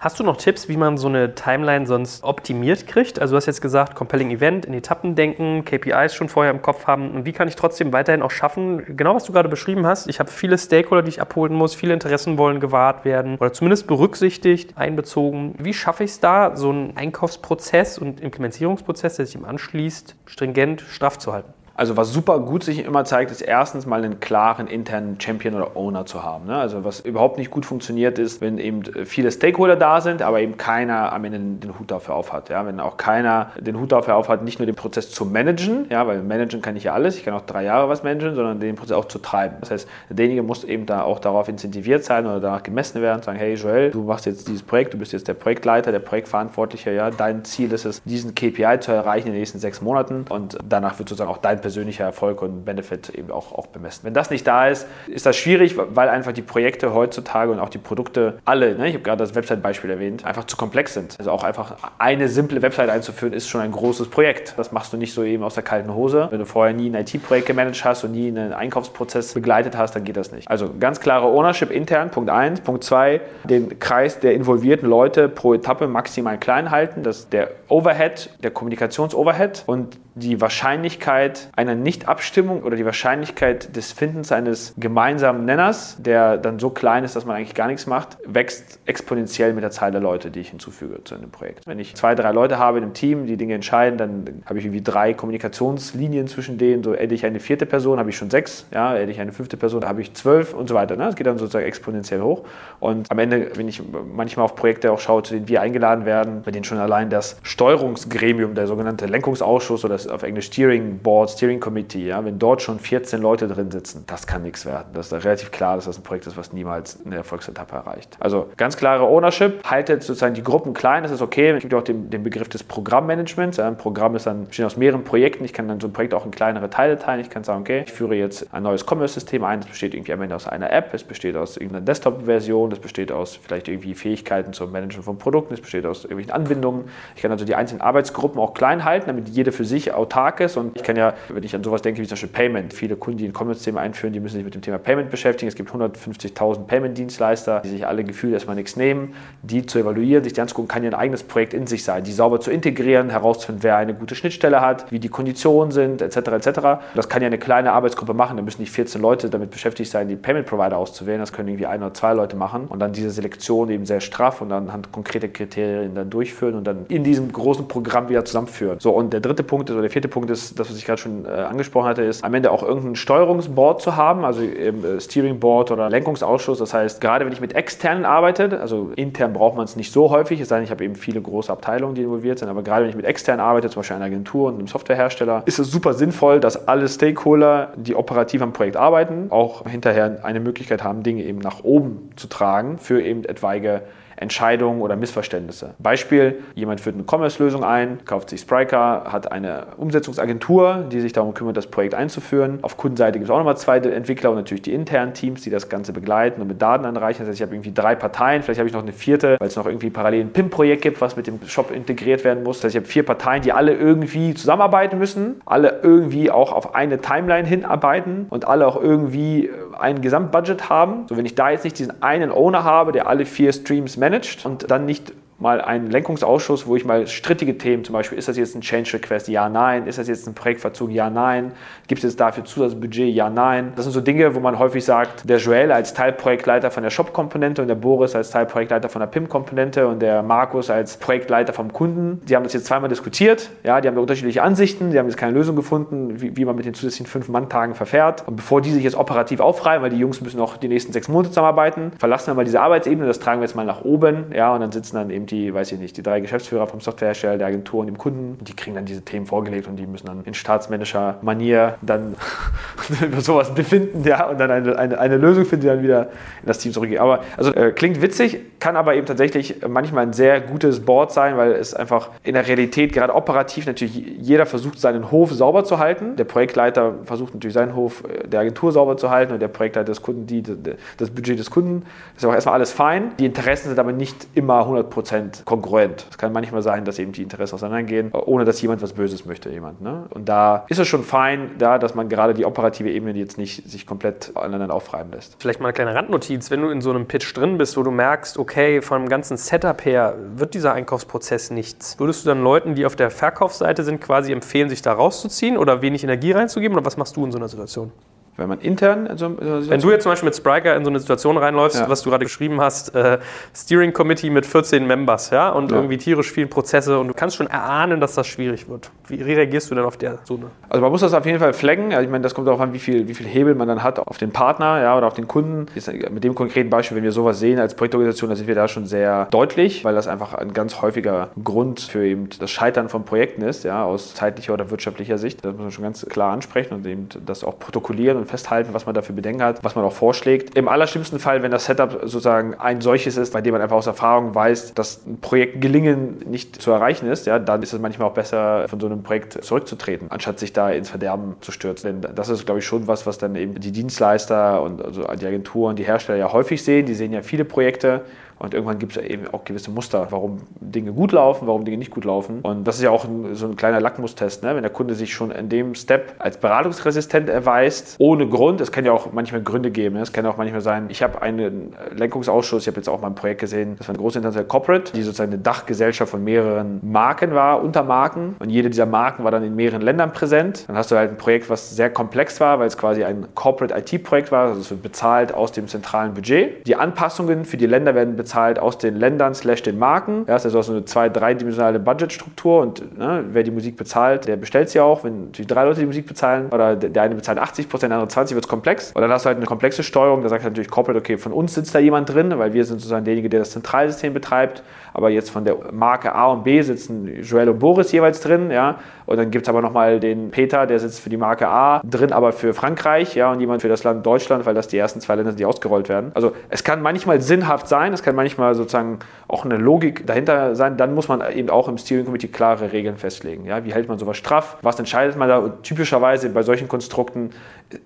Hast du noch Tipps, wie man so eine Timeline sonst optimiert kriegt? Also du hast jetzt gesagt, Compelling Event, in Etappen denken, KPIs schon vorher im Kopf haben. Und wie kann ich trotzdem weiterhin auch schaffen, genau was du gerade beschrieben hast, ich habe viele Stakeholder, die ich abholen muss, viele Interessen wollen gewahrt werden oder zumindest berücksichtigt, einbezogen. Wie schaffe ich es da, so einen Einkaufsprozess und Implementierungsprozess, der sich ihm anschließt, stringent straff zu halten? Also was super gut sich immer zeigt, ist erstens mal einen klaren internen Champion oder Owner zu haben. Ne? Also was überhaupt nicht gut funktioniert ist, wenn eben viele Stakeholder da sind, aber eben keiner am Ende den Hut dafür aufhat. Ja? Wenn auch keiner den Hut dafür aufhat, nicht nur den Prozess zu managen, ja, weil managen kann ich ja alles, ich kann auch drei Jahre was managen, sondern den Prozess auch zu treiben. Das heißt, derjenige muss eben da auch darauf incentiviert sein oder danach gemessen werden sagen, hey Joel, du machst jetzt dieses Projekt, du bist jetzt der Projektleiter, der Projektverantwortliche, ja, dein Ziel ist es, diesen KPI zu erreichen in den nächsten sechs Monaten und danach wird sozusagen auch dein persönlicher Erfolg und Benefit eben auch, auch bemessen. Wenn das nicht da ist, ist das schwierig, weil einfach die Projekte heutzutage und auch die Produkte alle, ne, ich habe gerade das Website-Beispiel erwähnt, einfach zu komplex sind. Also auch einfach eine simple Website einzuführen, ist schon ein großes Projekt. Das machst du nicht so eben aus der kalten Hose. Wenn du vorher nie ein IT-Projekt gemanagt hast und nie einen Einkaufsprozess begleitet hast, dann geht das nicht. Also ganz klare Ownership intern, Punkt 1. Punkt 2, den Kreis der involvierten Leute pro Etappe maximal klein halten. Das der Overhead, der Kommunikations-Overhead und die Wahrscheinlichkeit einer Nichtabstimmung oder die Wahrscheinlichkeit des Findens eines gemeinsamen Nenners, der dann so klein ist, dass man eigentlich gar nichts macht, wächst exponentiell mit der Zahl der Leute, die ich hinzufüge zu einem Projekt. Wenn ich zwei, drei Leute habe in einem Team, die Dinge entscheiden, dann habe ich irgendwie drei Kommunikationslinien zwischen denen. So hätte ich eine vierte Person, habe ich schon sechs. Ja, hätte ich eine fünfte Person, habe ich zwölf und so weiter. Ne? Das geht dann sozusagen exponentiell hoch. Und am Ende, wenn ich manchmal auf Projekte auch schaue, zu denen wir eingeladen werden, bei denen schon allein das Steuerungsgremium, der sogenannte Lenkungsausschuss oder das auf Englisch Steering Board, Steering Committee, ja, wenn dort schon 14 Leute drin sitzen, das kann nichts werden. Das ist relativ klar, dass das ein Projekt ist, was niemals eine Erfolgsetappe erreicht. Also ganz klare Ownership, haltet sozusagen die Gruppen klein, das ist okay. Es gibt auch den, den Begriff des Programmmanagements. Ein Programm ist dann, besteht aus mehreren Projekten. Ich kann dann so ein Projekt auch in kleinere Teile teilen. Ich kann sagen, okay, ich führe jetzt ein neues Commerce-System ein. Das besteht irgendwie am Ende aus einer App, es besteht aus irgendeiner Desktop-Version, es besteht aus vielleicht irgendwie Fähigkeiten zum Managen von Produkten, es besteht aus irgendwelchen Anbindungen. Ich kann also die einzelnen Arbeitsgruppen auch klein halten, damit jede für sich autark ist. Und ich kann ja, wenn ich an sowas denke wie zum Beispiel Payment, viele Kunden, die ein Commerce-System einführen, die müssen sich mit dem Thema Payment beschäftigen. Es gibt 150.000 Payment-Dienstleister, die sich alle gefühlt erstmal nichts nehmen, die zu evaluieren, sich die anzugucken, kann ja ein eigenes Projekt in sich sein, die sauber zu integrieren, herauszufinden, wer eine gute Schnittstelle hat, wie die Konditionen sind, etc. etc. Das kann ja eine kleine Arbeitsgruppe machen, da müssen nicht 14 Leute damit beschäftigt sein, die Payment-Provider auszuwählen, das können irgendwie ein oder zwei Leute machen und dann diese Selektion eben sehr straff und dann anhand konkreter Kriterien dann durchführen und dann in diesem großen Programm wieder zusammenführen. So, und der dritte Punkt ist, oder der vierte Punkt ist, das, was ich gerade schon äh, angesprochen hatte, ist am Ende auch irgendein Steuerungsboard zu haben, also eben, äh, Steering Board oder Lenkungsausschuss. Das heißt, gerade wenn ich mit externen arbeite, also intern braucht man es nicht so häufig, es sei denn, ich habe eben viele große Abteilungen, die involviert sind, aber gerade wenn ich mit externen arbeite, zum Beispiel einer Agentur und einem Softwarehersteller, ist es super sinnvoll, dass alle Stakeholder, die operativ am Projekt arbeiten, auch hinterher eine Möglichkeit haben, Dinge eben nach oben zu tragen für eben etwaige Entscheidungen oder Missverständnisse. Beispiel, jemand führt eine Commerce-Lösung ein, kauft sich Spryker, hat eine Umsetzungsagentur, die sich darum kümmert, das Projekt einzuführen. Auf Kundenseite gibt es auch nochmal zwei Entwickler und natürlich die internen Teams, die das Ganze begleiten und mit Daten anreichen. Das heißt, ich habe irgendwie drei Parteien, vielleicht habe ich noch eine vierte, weil es noch irgendwie parallel ein PIM-Projekt gibt, was mit dem Shop integriert werden muss. Das heißt, ich habe vier Parteien, die alle irgendwie zusammenarbeiten müssen, alle irgendwie auch auf eine Timeline hinarbeiten und alle auch irgendwie ein Gesamtbudget haben. So, wenn ich da jetzt nicht diesen einen Owner habe, der alle vier Streams managt und dann nicht mal einen Lenkungsausschuss, wo ich mal strittige Themen, zum Beispiel, ist das jetzt ein Change Request? Ja, nein. Ist das jetzt ein Projektverzug? Ja, nein. Gibt es jetzt dafür Zusatzbudget? Ja, nein. Das sind so Dinge, wo man häufig sagt, der Joel als Teilprojektleiter von der Shop-Komponente und der Boris als Teilprojektleiter von der PIM-Komponente und der Markus als Projektleiter vom Kunden. Die haben das jetzt zweimal diskutiert. Ja, die haben da unterschiedliche Ansichten. Die haben jetzt keine Lösung gefunden, wie, wie man mit den zusätzlichen fünf Mann-Tagen verfährt. Und bevor die sich jetzt operativ aufreiben, weil die Jungs müssen noch die nächsten sechs Monate zusammenarbeiten, verlassen wir mal diese Arbeitsebene. Das tragen wir jetzt mal nach oben. Ja, und dann sitzen dann eben die, weiß ich nicht, die drei Geschäftsführer vom Softwarehersteller, der Agentur und dem Kunden. Die kriegen dann diese Themen vorgelegt und die müssen dann in staatsmännischer Manier dann *laughs* über sowas befinden, ja, und dann eine, eine, eine Lösung finden, die dann wieder in das Team zurückgeht. Aber also äh, klingt witzig, kann aber eben tatsächlich manchmal ein sehr gutes Board sein, weil es einfach in der Realität gerade operativ natürlich jeder versucht, seinen Hof sauber zu halten. Der Projektleiter versucht natürlich seinen Hof äh, der Agentur sauber zu halten und der Projektleiter des Kunden die, das Budget des Kunden. Das ist auch erstmal alles fein. Die Interessen sind aber nicht immer 100% kongruent. Es kann manchmal sein, dass eben die Interessen auseinandergehen, ohne dass jemand was Böses möchte, jemand. Ne? Und da ist es schon fein, da, dass man gerade die operative Ebene jetzt nicht sich komplett aneinander aufreiben lässt. Vielleicht mal eine kleine Randnotiz, wenn du in so einem Pitch drin bist, wo du merkst, okay, von dem ganzen Setup her wird dieser Einkaufsprozess nichts. Würdest du dann Leuten, die auf der Verkaufsseite sind, quasi empfehlen, sich da rauszuziehen oder wenig Energie reinzugeben? Oder was machst du in so einer Situation? Wenn man intern so Wenn du jetzt zum Beispiel mit Spriker in so eine Situation reinläufst, ja. was du gerade geschrieben hast, äh, Steering Committee mit 14 Members, ja, und ja. irgendwie tierisch viele Prozesse und du kannst schon erahnen, dass das schwierig wird. Wie reagierst du denn auf der Zone? Also man muss das auf jeden Fall flaggen. Also ich meine, das kommt darauf an, wie viel, wie viel Hebel man dann hat auf den Partner, ja, oder auf den Kunden. Jetzt mit dem konkreten Beispiel, wenn wir sowas sehen als Projektorganisation, dann sind wir da schon sehr deutlich, weil das einfach ein ganz häufiger Grund für eben das Scheitern von Projekten ist, ja, aus zeitlicher oder wirtschaftlicher Sicht. Das muss man schon ganz klar ansprechen und eben das auch protokollieren und festhalten, was man dafür Bedenken hat, was man auch vorschlägt. Im allerschlimmsten Fall, wenn das Setup sozusagen ein solches ist, bei dem man einfach aus Erfahrung weiß, dass ein Projekt gelingen nicht zu erreichen ist, ja, dann ist es manchmal auch besser, von so einem Projekt zurückzutreten, anstatt sich da ins Verderben zu stürzen. Denn das ist, glaube ich, schon was, was dann eben die Dienstleister und also die Agenturen, die Hersteller ja häufig sehen. Die sehen ja viele Projekte und irgendwann gibt es ja eben auch gewisse Muster, warum Dinge gut laufen, warum Dinge nicht gut laufen. Und das ist ja auch ein, so ein kleiner Lackmustest. Ne? Wenn der Kunde sich schon in dem Step als beratungsresistent erweist, ohne Grund, es kann ja auch manchmal Gründe geben. Ne? Es kann auch manchmal sein, ich habe einen Lenkungsausschuss, ich habe jetzt auch mal ein Projekt gesehen, das war eine große internationale Corporate, die sozusagen eine Dachgesellschaft von mehreren Marken war, Untermarken. Und jede dieser Marken war dann in mehreren Ländern präsent. Dann hast du halt ein Projekt, was sehr komplex war, weil es quasi ein Corporate IT-Projekt war. Also es wird bezahlt aus dem zentralen Budget. Die Anpassungen für die Länder werden bezahlt bezahlt aus den Ländern slash den Marken. Ja, das ist also so eine zwei-, dreidimensionale Budgetstruktur und ne, wer die Musik bezahlt, der bestellt sie auch. Wenn die drei Leute die Musik bezahlen oder der eine bezahlt 80 Prozent, der andere 20, wird es komplex. Und dann hast du halt eine komplexe Steuerung. Da sagt natürlich Corporate, okay, von uns sitzt da jemand drin, weil wir sind sozusagen derjenige, der das Zentralsystem betreibt. Aber jetzt von der Marke A und B sitzen Joel und Boris jeweils drin. Ja, und dann gibt es aber nochmal den Peter, der sitzt für die Marke A drin, aber für Frankreich, ja, und jemand für das Land Deutschland, weil das die ersten zwei Länder sind, die ausgerollt werden. Also es kann manchmal sinnhaft sein, es kann manchmal sozusagen auch eine Logik dahinter sein. Dann muss man eben auch im Steering Committee klare Regeln festlegen. Ja, wie hält man sowas straff? Was entscheidet man da? Und typischerweise bei solchen Konstrukten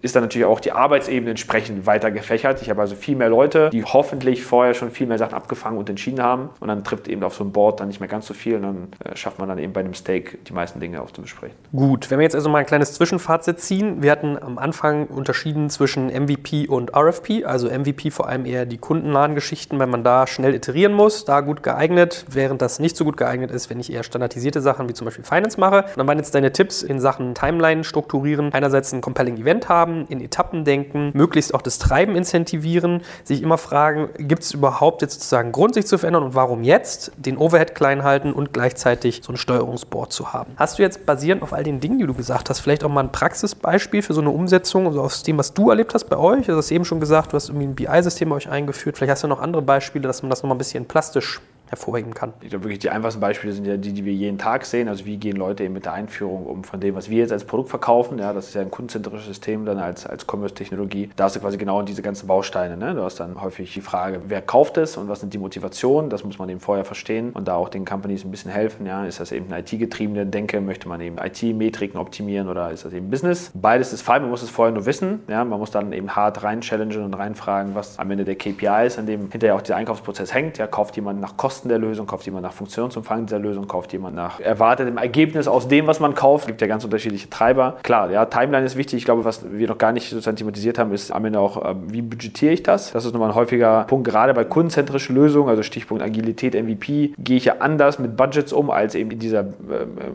ist dann natürlich auch die Arbeitsebene entsprechend weiter gefächert. Ich habe also viel mehr Leute, die hoffentlich vorher schon viel mehr Sachen abgefangen und entschieden haben. Und dann trifft eben auf so ein Board dann nicht mehr ganz so viel. Und dann äh, schafft man dann eben bei einem Steak die meisten Dinge auf zu besprechen. Gut, wenn wir jetzt also mal ein kleines Zwischenfazit ziehen. Wir hatten am Anfang unterschieden zwischen MVP und RFP. Also MVP vor allem eher die kundennahen Geschichten, wenn man da schnell iterieren muss, da gut geeignet, während das nicht so gut geeignet ist, wenn ich eher standardisierte Sachen wie zum Beispiel Finance mache. Und dann waren jetzt deine Tipps in Sachen Timeline strukturieren. Einerseits ein compelling Event haben, in Etappen denken, möglichst auch das Treiben incentivieren, sich immer fragen, gibt es überhaupt jetzt sozusagen Grund, sich zu verändern und warum jetzt? Den Overhead klein halten und gleichzeitig so ein Steuerungsboard zu haben. Hast du jetzt basierend auf all den Dingen, die du gesagt hast, vielleicht auch mal ein Praxisbeispiel für so eine Umsetzung, also aus dem, was du erlebt hast bei euch? Du hast eben schon gesagt, du hast irgendwie ein BI-System bei euch eingeführt. Vielleicht hast du noch andere Beispiele, dass man das nochmal ein bisschen plastisch hervorheben kann. Ich glaube wirklich, die einfachsten Beispiele sind ja die, die wir jeden Tag sehen. Also wie gehen Leute eben mit der Einführung um von dem, was wir jetzt als Produkt verkaufen. Ja, das ist ja ein kundenzentrisches System dann als, als Commerce-Technologie. Da hast du quasi genau diese ganzen Bausteine. Ne? Du hast dann häufig die Frage, wer kauft es und was sind die Motivationen. Das muss man eben vorher verstehen und da auch den Companies ein bisschen helfen. Ja? Ist das eben eine IT-getriebene Denke? Möchte man eben IT-Metriken optimieren oder ist das eben Business? Beides ist fein, man muss es vorher nur wissen. Ja? Man muss dann eben hart rein challengen und reinfragen, was am Ende der KPI ist, an dem hinterher auch dieser Einkaufsprozess hängt. Ja? Kauft jemand nach Kosten Kosten der Lösung, kauft jemand nach Funktionsumfang dieser Lösung, kauft jemand nach erwartetem Ergebnis aus dem, was man kauft. Es gibt ja ganz unterschiedliche Treiber. Klar, ja, Timeline ist wichtig. Ich glaube, was wir noch gar nicht sozusagen thematisiert haben, ist am Ende auch, ähm, wie budgetiere ich das? Das ist nochmal ein häufiger Punkt, gerade bei kundenzentrischen Lösungen, also Stichpunkt Agilität, MVP, gehe ich ja anders mit Budgets um, als eben in dieser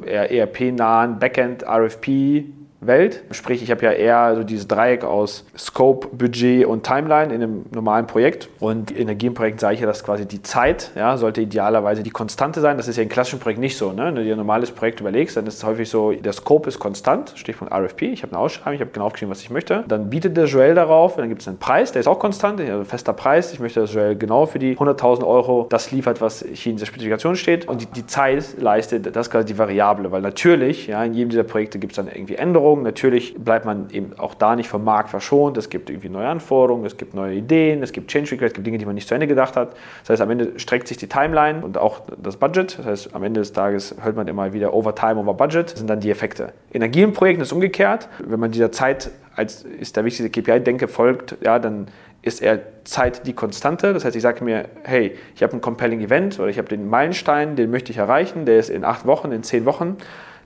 äh, ERP-nahen Backend, RFP, Welt. Sprich, ich habe ja eher so dieses Dreieck aus Scope, Budget und Timeline in einem normalen Projekt. Und in Energienprojekten sage ich ja, dass quasi die Zeit ja, sollte idealerweise die Konstante sein. Das ist ja in klassischen Projekten nicht so. Ne? Wenn du dir ein normales Projekt überlegst, dann ist es häufig so, der Scope ist konstant, Stichpunkt RFP. Ich habe eine Ausschreibung, ich habe genau aufgeschrieben, was ich möchte. Dann bietet der Joel darauf, dann gibt es einen Preis, der ist auch konstant, also fester Preis. Ich möchte, dass Joel genau für die 100.000 Euro das liefert, was hier in dieser Spezifikation steht. Und die, die Zeit leistet, das ist quasi die Variable, weil natürlich, ja, in jedem dieser Projekte gibt es dann irgendwie Änderungen Änderungen. Natürlich bleibt man eben auch da nicht vom Markt verschont. Es gibt irgendwie neue Anforderungen, es gibt neue Ideen, es gibt Change Requests, es gibt Dinge, die man nicht zu Ende gedacht hat. Das heißt, am Ende streckt sich die Timeline und auch das Budget. Das heißt, am Ende des Tages hört man immer wieder over time, over budget. Das sind dann die Effekte. In agilen Projekten ist umgekehrt. Wenn man dieser Zeit als ist der wichtigste KPI-Denke folgt, ja, dann ist er Zeit die Konstante. Das heißt, ich sage mir, hey, ich habe ein compelling Event oder ich habe den Meilenstein, den möchte ich erreichen, der ist in acht Wochen, in zehn Wochen.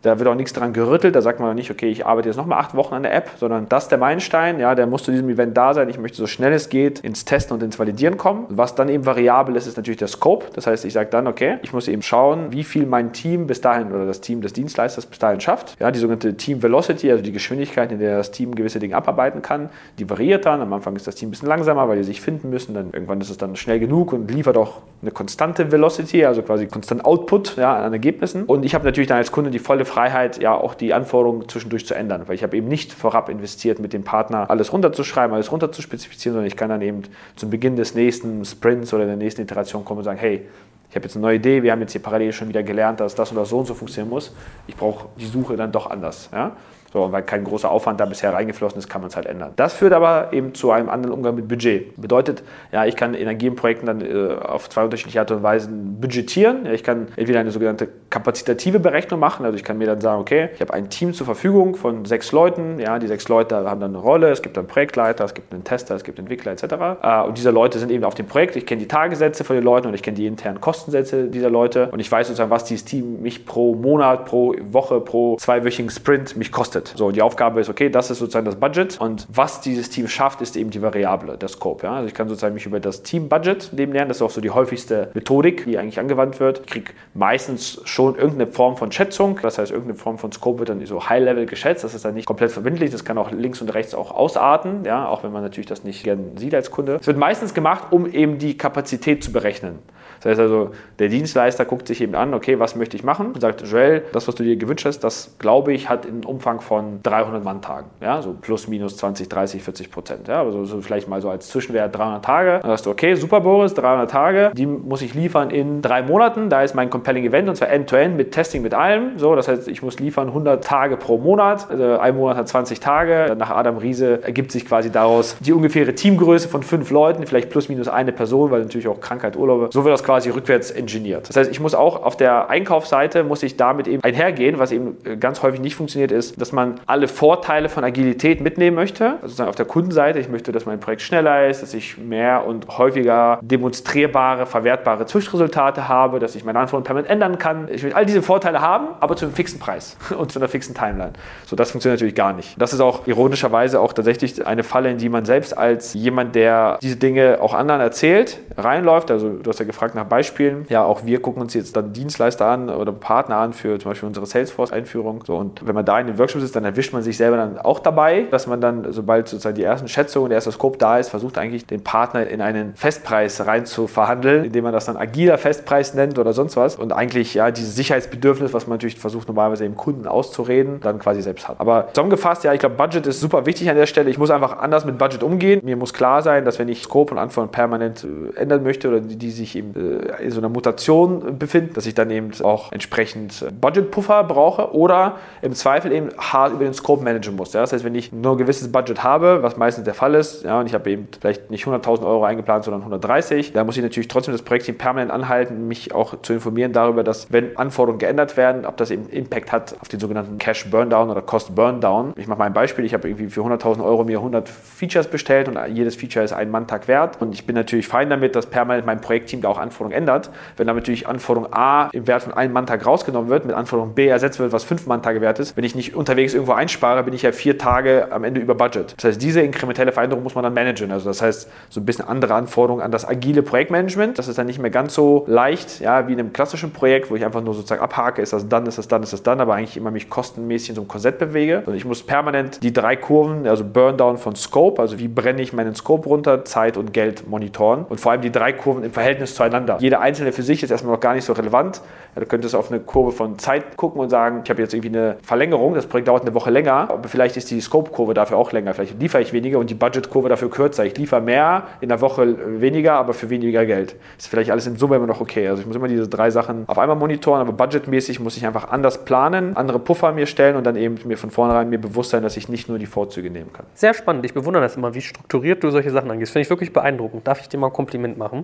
Da wird auch nichts dran gerüttelt. Da sagt man nicht, okay, ich arbeite jetzt nochmal acht Wochen an der App, sondern das ist der Meilenstein. Ja, der muss zu diesem Event da sein. Ich möchte so schnell es geht ins Testen und ins Validieren kommen. Was dann eben variabel ist, ist natürlich der Scope. Das heißt, ich sage dann, okay, ich muss eben schauen, wie viel mein Team bis dahin oder das Team des Dienstleisters bis dahin schafft. Ja, die sogenannte Team Velocity, also die Geschwindigkeit, in der das Team gewisse Dinge abarbeiten kann, die variiert dann. Am Anfang ist das Team ein bisschen langsamer, weil die sich finden müssen. Dann irgendwann ist es dann schnell genug und liefert auch eine konstante Velocity, also quasi konstant Output ja, an Ergebnissen. Und ich habe natürlich dann als Kunde die volle Freiheit, ja auch die Anforderungen zwischendurch zu ändern, weil ich habe eben nicht vorab investiert, mit dem Partner alles runterzuschreiben, alles runterzuspezifizieren, sondern ich kann dann eben zum Beginn des nächsten Sprints oder der nächsten Iteration kommen und sagen, hey, ich habe jetzt eine neue Idee, wir haben jetzt hier parallel schon wieder gelernt, dass das oder so und so funktionieren muss. Ich brauche die Suche dann doch anders. Ja? So, weil kein großer Aufwand da bisher reingeflossen ist, kann man es halt ändern. Das führt aber eben zu einem anderen Umgang mit Budget. Bedeutet, ja, ich kann Energie in Projekten dann äh, auf zwei unterschiedliche Art und Weisen budgetieren. Ja, ich kann entweder eine sogenannte kapazitative Berechnung machen, also ich kann mir dann sagen, okay, ich habe ein Team zur Verfügung von sechs Leuten, ja, die sechs Leute haben dann eine Rolle, es gibt einen Projektleiter, es gibt einen Tester, es gibt Entwickler etc. Äh, und diese Leute sind eben auf dem Projekt, ich kenne die Tagessätze von den Leuten und ich kenne die internen Kostensätze dieser Leute und ich weiß sozusagen, was dieses Team mich pro Monat, pro Woche, pro zweiwöchigen Sprint mich kostet. So, die Aufgabe ist, okay, das ist sozusagen das Budget und was dieses Team schafft, ist eben die Variable, der Scope. Ja? Also ich kann sozusagen mich über das Team-Budget nehmen lernen, das ist auch so die häufigste Methodik, die eigentlich angewandt wird. Ich kriege meistens schon irgendeine Form von Schätzung, das heißt, irgendeine Form von Scope wird dann so High-Level geschätzt, das ist dann nicht komplett verbindlich, das kann auch links und rechts auch ausarten, ja? auch wenn man natürlich das nicht gern sieht als Kunde. Es wird meistens gemacht, um eben die Kapazität zu berechnen. Das heißt also, der Dienstleister guckt sich eben an, okay, was möchte ich machen? Und sagt, Joel, das, was du dir gewünscht hast, das glaube ich, hat einen Umfang von 300 Mann-Tagen. Ja, so plus, minus 20, 30, 40 Prozent. Ja, also so vielleicht mal so als Zwischenwert 300 Tage. Dann sagst du, okay, super, Boris, 300 Tage, die muss ich liefern in drei Monaten. Da ist mein Compelling Event und zwar End-to-End -End mit Testing, mit allem. So, das heißt, ich muss liefern 100 Tage pro Monat. Also ein Monat hat 20 Tage. Nach Adam Riese ergibt sich quasi daraus die ungefähre Teamgröße von fünf Leuten, vielleicht plus, minus eine Person, weil natürlich auch Krankheit, Urlaube. So wird das quasi rückwärts engineert. Das heißt, ich muss auch auf der Einkaufsseite, muss ich damit eben einhergehen, was eben ganz häufig nicht funktioniert ist, dass man alle Vorteile von Agilität mitnehmen möchte. Also auf der Kundenseite, ich möchte, dass mein Projekt schneller ist, dass ich mehr und häufiger demonstrierbare, verwertbare Zwischenresultate habe, dass ich meine Anforderungen permanent ändern kann. Ich will all diese Vorteile haben, aber zu einem fixen Preis *laughs* und zu einer fixen Timeline. So, das funktioniert natürlich gar nicht. Das ist auch ironischerweise auch tatsächlich eine Falle, in die man selbst als jemand, der diese Dinge auch anderen erzählt, reinläuft. Also du hast ja gefragt nach Beispielen Beispielen. Ja, auch wir gucken uns jetzt dann Dienstleister an oder Partner an für zum Beispiel unsere Salesforce-Einführung. So, und wenn man da in den Workshops ist, dann erwischt man sich selber dann auch dabei, dass man dann, sobald sozusagen die ersten Schätzungen, der erste Scope da ist, versucht eigentlich den Partner in einen Festpreis rein zu verhandeln, indem man das dann agiler Festpreis nennt oder sonst was. Und eigentlich ja dieses Sicherheitsbedürfnis, was man natürlich versucht normalerweise dem Kunden auszureden, dann quasi selbst hat. Aber zusammengefasst, ja, ich glaube, Budget ist super wichtig an der Stelle. Ich muss einfach anders mit Budget umgehen. Mir muss klar sein, dass wenn ich Scope und Anforderungen permanent äh, ändern möchte oder die, die sich eben äh, in so einer Mutation befinden, dass ich dann eben auch entsprechend Budgetpuffer brauche oder im Zweifel eben hart über den Scope managen muss. Ja? Das heißt, wenn ich nur ein gewisses Budget habe, was meistens der Fall ist, ja, und ich habe eben vielleicht nicht 100.000 Euro eingeplant, sondern 130, dann muss ich natürlich trotzdem das Projektteam permanent anhalten, mich auch zu informieren darüber, dass wenn Anforderungen geändert werden, ob das eben Impact hat auf den sogenannten Cash Burndown oder Cost Burndown. Ich mache mal ein Beispiel, ich habe irgendwie für 100.000 Euro mir 100 Features bestellt und jedes Feature ist ein Manntag wert und ich bin natürlich fein damit, dass permanent mein Projektteam da auch Anforderungen ändert. Wenn damit natürlich Anforderung A im Wert von einem Manntag rausgenommen wird, mit Anforderung B ersetzt wird, was fünf Manntage wert ist, wenn ich nicht unterwegs irgendwo einspare, bin ich ja vier Tage am Ende über Budget. Das heißt, diese inkrementelle Veränderung muss man dann managen. Also das heißt, so ein bisschen andere Anforderungen an das agile Projektmanagement. Das ist dann nicht mehr ganz so leicht, ja, wie in einem klassischen Projekt, wo ich einfach nur sozusagen abhake, ist das dann, ist das dann, ist das dann, aber eigentlich immer mich kostenmäßig in so einem Korsett bewege. Und ich muss permanent die drei Kurven, also Burndown von Scope, also wie brenne ich meinen Scope runter, Zeit und Geld monitoren und vor allem die drei Kurven im Verhältnis zueinander. Jede einzelne für sich ist erstmal noch gar nicht so relevant. Ja, du könntest auf eine Kurve von Zeit gucken und sagen, ich habe jetzt irgendwie eine Verlängerung, das Projekt dauert eine Woche länger, aber vielleicht ist die Scope-Kurve dafür auch länger. Vielleicht liefere ich weniger und die Budget-Kurve dafür kürzer. Ich liefere mehr in der Woche weniger, aber für weniger Geld. Ist vielleicht alles in Summe immer noch okay. Also ich muss immer diese drei Sachen auf einmal monitoren, aber budgetmäßig muss ich einfach anders planen, andere Puffer mir stellen und dann eben mir von vornherein mir bewusst sein, dass ich nicht nur die Vorzüge nehmen kann. Sehr spannend. Ich bewundere das immer, wie strukturiert du solche Sachen angehst. Finde ich wirklich beeindruckend. Darf ich dir mal ein Kompliment machen?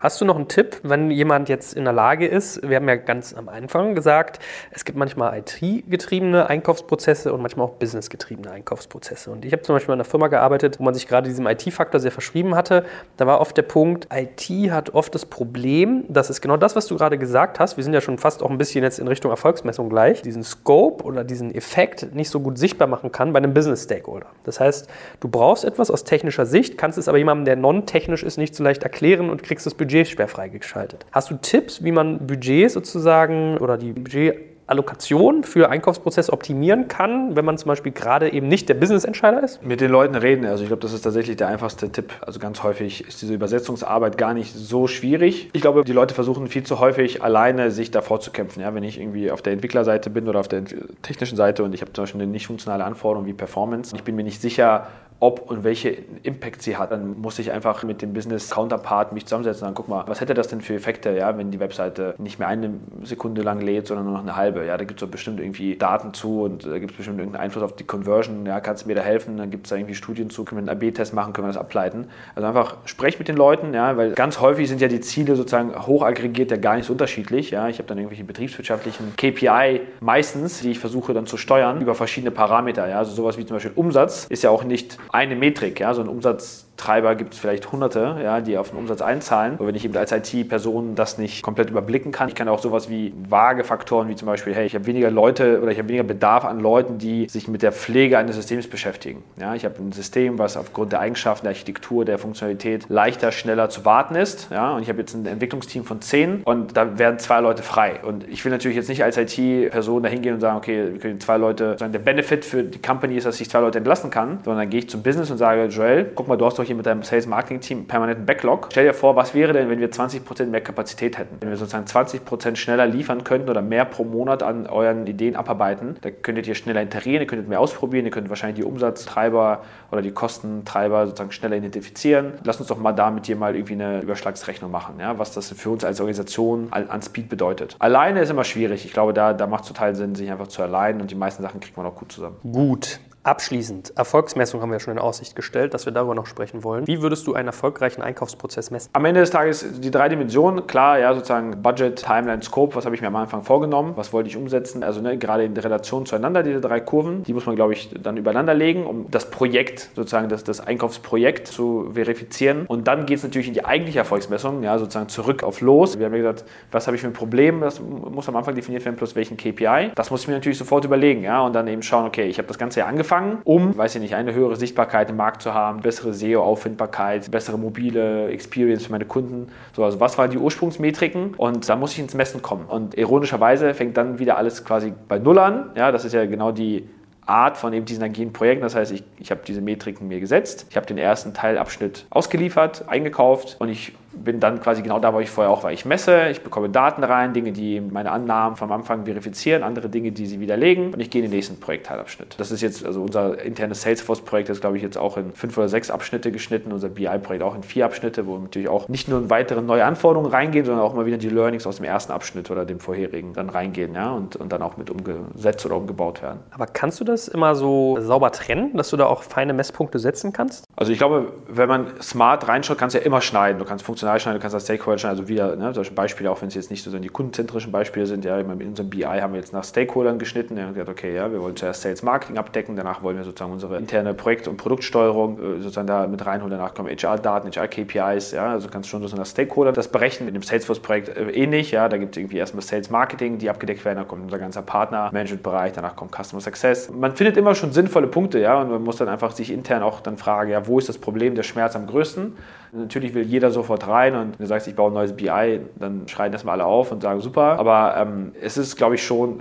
Hast du noch einen Tipp, wenn jemand jetzt in der Lage ist? Wir haben ja ganz am Anfang gesagt, es gibt manchmal IT-getriebene Einkaufsprozesse und manchmal auch Business-getriebene Einkaufsprozesse. Und ich habe zum Beispiel in einer Firma gearbeitet, wo man sich gerade diesem IT-Faktor sehr verschrieben hatte. Da war oft der Punkt, IT hat oft das Problem, dass es genau das, was du gerade gesagt hast, wir sind ja schon fast auch ein bisschen jetzt in Richtung Erfolgsmessung gleich, diesen Scope oder diesen Effekt nicht so gut sichtbar machen kann bei einem Business-Stakeholder. Das heißt, du brauchst etwas aus technischer Sicht, kannst es aber jemandem, der non-technisch ist, nicht so leicht erklären und kriegst das Budget sperr freigeschaltet. Hast du Tipps, wie man Budget sozusagen oder die Budgetallokation für Einkaufsprozess optimieren kann, wenn man zum Beispiel gerade eben nicht der Business-Entscheider ist? Mit den Leuten reden. Also ich glaube, das ist tatsächlich der einfachste Tipp. Also ganz häufig ist diese Übersetzungsarbeit gar nicht so schwierig. Ich glaube, die Leute versuchen viel zu häufig alleine sich davor zu kämpfen. Ja, wenn ich irgendwie auf der Entwicklerseite bin oder auf der technischen Seite und ich habe zum Beispiel eine nicht funktionale Anforderung wie Performance, ich bin mir nicht sicher, ob und welche Impact sie hat. Dann muss ich einfach mit dem Business Counterpart mich zusammensetzen und dann guck mal, was hätte das denn für Effekte, ja, wenn die Webseite nicht mehr eine Sekunde lang lädt, sondern nur noch eine halbe. Ja, da gibt es doch bestimmt irgendwie Daten zu und da gibt es bestimmt irgendeinen Einfluss auf die Conversion. Ja, kannst du mir da helfen? Dann gibt es da irgendwie Studien zu, können wir einen AB-Test machen, können wir das ableiten. Also einfach sprech mit den Leuten, ja, weil ganz häufig sind ja die Ziele sozusagen hochaggregiert ja gar nicht so unterschiedlich. Ja. Ich habe dann irgendwelche betriebswirtschaftlichen KPI meistens, die ich versuche dann zu steuern über verschiedene Parameter. Ja. Also sowas wie zum Beispiel Umsatz ist ja auch nicht eine Metrik, ja, so ein Umsatz Treiber gibt es vielleicht hunderte, ja, die auf den Umsatz einzahlen. Aber wenn ich eben als IT-Person das nicht komplett überblicken kann, ich kann auch sowas wie vage Faktoren, wie zum Beispiel, hey, ich habe weniger Leute oder ich habe weniger Bedarf an Leuten, die sich mit der Pflege eines Systems beschäftigen. Ja, ich habe ein System, was aufgrund der Eigenschaften der Architektur, der Funktionalität leichter, schneller zu warten ist. Ja, und ich habe jetzt ein Entwicklungsteam von zehn und da werden zwei Leute frei. Und ich will natürlich jetzt nicht als IT-Person da hingehen und sagen, okay, wir können zwei Leute, der Benefit für die Company ist, dass ich zwei Leute entlassen kann, sondern dann gehe ich zum Business und sage, Joel, guck mal, du hast doch hier mit deinem Sales Marketing Team permanenten Backlog. Stell dir vor, was wäre denn, wenn wir 20% mehr Kapazität hätten? Wenn wir sozusagen 20% schneller liefern könnten oder mehr pro Monat an euren Ideen abarbeiten, da könntet ihr schneller iterieren, ihr könntet mehr ausprobieren, ihr könnt wahrscheinlich die Umsatztreiber oder die Kostentreiber sozusagen schneller identifizieren. Lass uns doch mal da mit dir mal irgendwie eine Überschlagsrechnung machen, ja, was das für uns als Organisation an Speed bedeutet. Alleine ist immer schwierig. Ich glaube, da, da macht es total Sinn, sich einfach zu allein und die meisten Sachen kriegt man auch gut zusammen. Gut. Abschließend, Erfolgsmessung haben wir schon in Aussicht gestellt, dass wir darüber noch sprechen wollen. Wie würdest du einen erfolgreichen Einkaufsprozess messen? Am Ende des Tages die drei Dimensionen, klar, ja, sozusagen Budget, Timeline, Scope, was habe ich mir am Anfang vorgenommen, was wollte ich umsetzen, also ne, gerade in Relation zueinander, diese drei Kurven, die muss man, glaube ich, dann übereinander legen, um das Projekt, sozusagen das, das Einkaufsprojekt zu verifizieren. Und dann geht es natürlich in die eigentliche Erfolgsmessung, ja, sozusagen zurück auf los. Wir haben ja gesagt, was habe ich für ein Problem, das muss am Anfang definiert werden, plus welchen KPI. Das muss ich mir natürlich sofort überlegen, ja, und dann eben schauen, okay, ich habe das Ganze ja angefangen, um, weiß ich nicht, eine höhere Sichtbarkeit im Markt zu haben, bessere SEO-Auffindbarkeit, bessere mobile Experience für meine Kunden. So, also was waren die Ursprungsmetriken? Und da muss ich ins Messen kommen. Und ironischerweise fängt dann wieder alles quasi bei Null an. Ja, das ist ja genau die Art von eben diesen agilen Projekten. Das heißt, ich, ich habe diese Metriken mir gesetzt, ich habe den ersten Teilabschnitt ausgeliefert, eingekauft und ich bin dann quasi genau da, wo ich vorher auch war. Ich messe, ich bekomme Daten rein, Dinge, die meine Annahmen vom Anfang verifizieren, andere Dinge, die sie widerlegen und ich gehe in den nächsten Projektteilabschnitt. Das ist jetzt, also unser internes Salesforce-Projekt ist, glaube ich, jetzt auch in fünf oder sechs Abschnitte geschnitten, unser BI-Projekt auch in vier Abschnitte, wo natürlich auch nicht nur in weitere neue Anforderungen reingehen, sondern auch mal wieder die Learnings aus dem ersten Abschnitt oder dem vorherigen dann reingehen ja, und, und dann auch mit umgesetzt oder umgebaut werden. Aber kannst du das immer so sauber trennen, dass du da auch feine Messpunkte setzen kannst? Also ich glaube, wenn man smart reinschaut, kannst du ja immer schneiden. Du kannst funktional schneiden, du kannst das Stakeholder schneiden, also wieder ne, solche Beispiele, auch wenn es jetzt nicht so die kundenzentrischen Beispiele sind. Ja, in unserem BI haben wir jetzt nach Stakeholdern geschnitten. Wir haben gesagt, okay, ja, wir wollen zuerst Sales Marketing abdecken, danach wollen wir sozusagen unsere interne Projekt- und Produktsteuerung äh, sozusagen da mit reinholen. Danach kommen HR-Daten, HR-KPIs. Ja, also kannst du schon so nach Stakeholder das berechnen. Mit dem Salesforce-Projekt äh, ähnlich. Ja, da gibt es irgendwie erstmal Sales Marketing, die abgedeckt werden. Dann kommt unser ganzer Partner-Management-Bereich, danach kommt Customer Success. Man findet immer schon sinnvolle Punkte, ja, und man muss dann einfach sich intern auch dann fragen, ja, wo ist das Problem, der Schmerz am größten. Natürlich will jeder sofort rein und wenn du sagst, ich baue ein neues BI, dann schreien erstmal alle auf und sagen super. Aber ähm, es ist, glaube ich, schon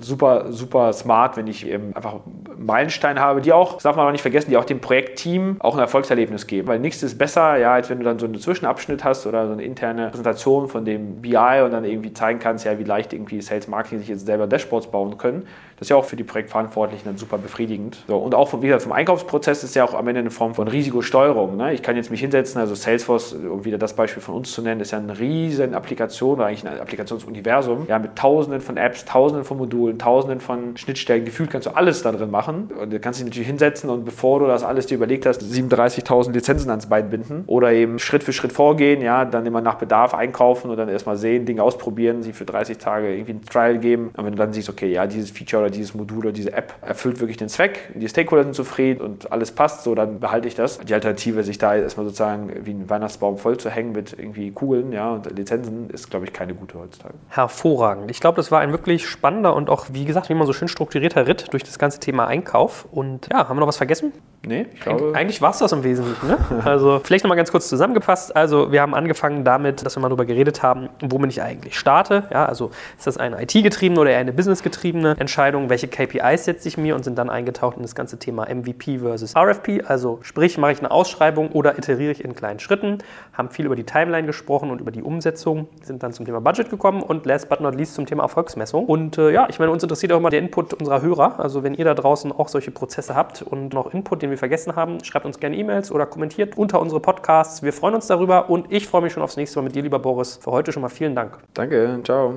super, super smart, wenn ich eben einfach Meilensteine habe, die auch, das darf man auch nicht vergessen, die auch dem Projektteam auch ein Erfolgserlebnis geben. Weil nichts ist besser, ja, als wenn du dann so einen Zwischenabschnitt hast oder so eine interne Präsentation von dem BI und dann irgendwie zeigen kannst, ja, wie leicht irgendwie Sales Marketing sich jetzt selber Dashboards bauen können. Das ist ja auch für die Projektverantwortlichen dann super befriedigend. So, und auch vom, wie gesagt, vom Einkaufsprozess ist ja auch am Ende eine Form von Risikosteuerung. Ne? Ich kann jetzt mich hinsetzen, also Salesforce, um wieder das Beispiel von uns zu nennen, ist ja eine riesen Applikation oder eigentlich ein Applikationsuniversum, ja, mit tausenden von Apps, tausenden von Modulen, tausenden von Schnittstellen. Gefühlt kannst du alles da drin machen. Und du kannst dich natürlich hinsetzen und bevor du das alles dir überlegt hast, 37.000 Lizenzen ans Bein binden oder eben Schritt für Schritt vorgehen, ja, dann immer nach Bedarf einkaufen und dann erstmal sehen, Dinge ausprobieren, sie für 30 Tage irgendwie ein Trial geben. Und wenn du dann siehst, okay, ja, dieses Feature oder dieses Modul oder diese App erfüllt wirklich den Zweck, die Stakeholder sind zufrieden und alles passt, so dann behalte ich das. Die Alternative, sich da erstmal sozusagen wie ein Weihnachtsbaum voll zu hängen mit irgendwie Kugeln ja, und Lizenzen, ist, glaube ich, keine gute heutzutage. Hervorragend. Ich glaube, das war ein wirklich spannender und auch, wie gesagt, wie man so schön strukturierter Ritt durch das ganze Thema Einkauf. Und ja, haben wir noch was vergessen? Nee, ich glaube. Eig eigentlich war es das im Wesentlichen. Ne? *laughs* Also, vielleicht nochmal ganz kurz zusammengefasst. Also, wir haben angefangen damit, dass wir mal darüber geredet haben, womit ich eigentlich starte. Ja, also, ist das eine IT-getriebene oder eher eine business-getriebene Entscheidung? Welche KPIs setze ich mir und sind dann eingetaucht in das ganze Thema MVP versus RFP? Also, sprich, mache ich eine Ausschreibung oder iteriere ich in kleinen Schritten? Haben viel über die Timeline gesprochen und über die Umsetzung, sind dann zum Thema Budget gekommen und last but not least zum Thema Erfolgsmessung. Und äh, ja, ich meine, uns interessiert auch immer der Input unserer Hörer. Also, wenn ihr da draußen auch solche Prozesse habt und noch Input, den wir vergessen haben, schreibt uns gerne E-Mails oder kommentiert unter unsere Podcasts. Wir freuen uns darüber und ich freue mich schon aufs nächste Mal mit dir, lieber Boris. Für heute schon mal vielen Dank. Danke, ciao.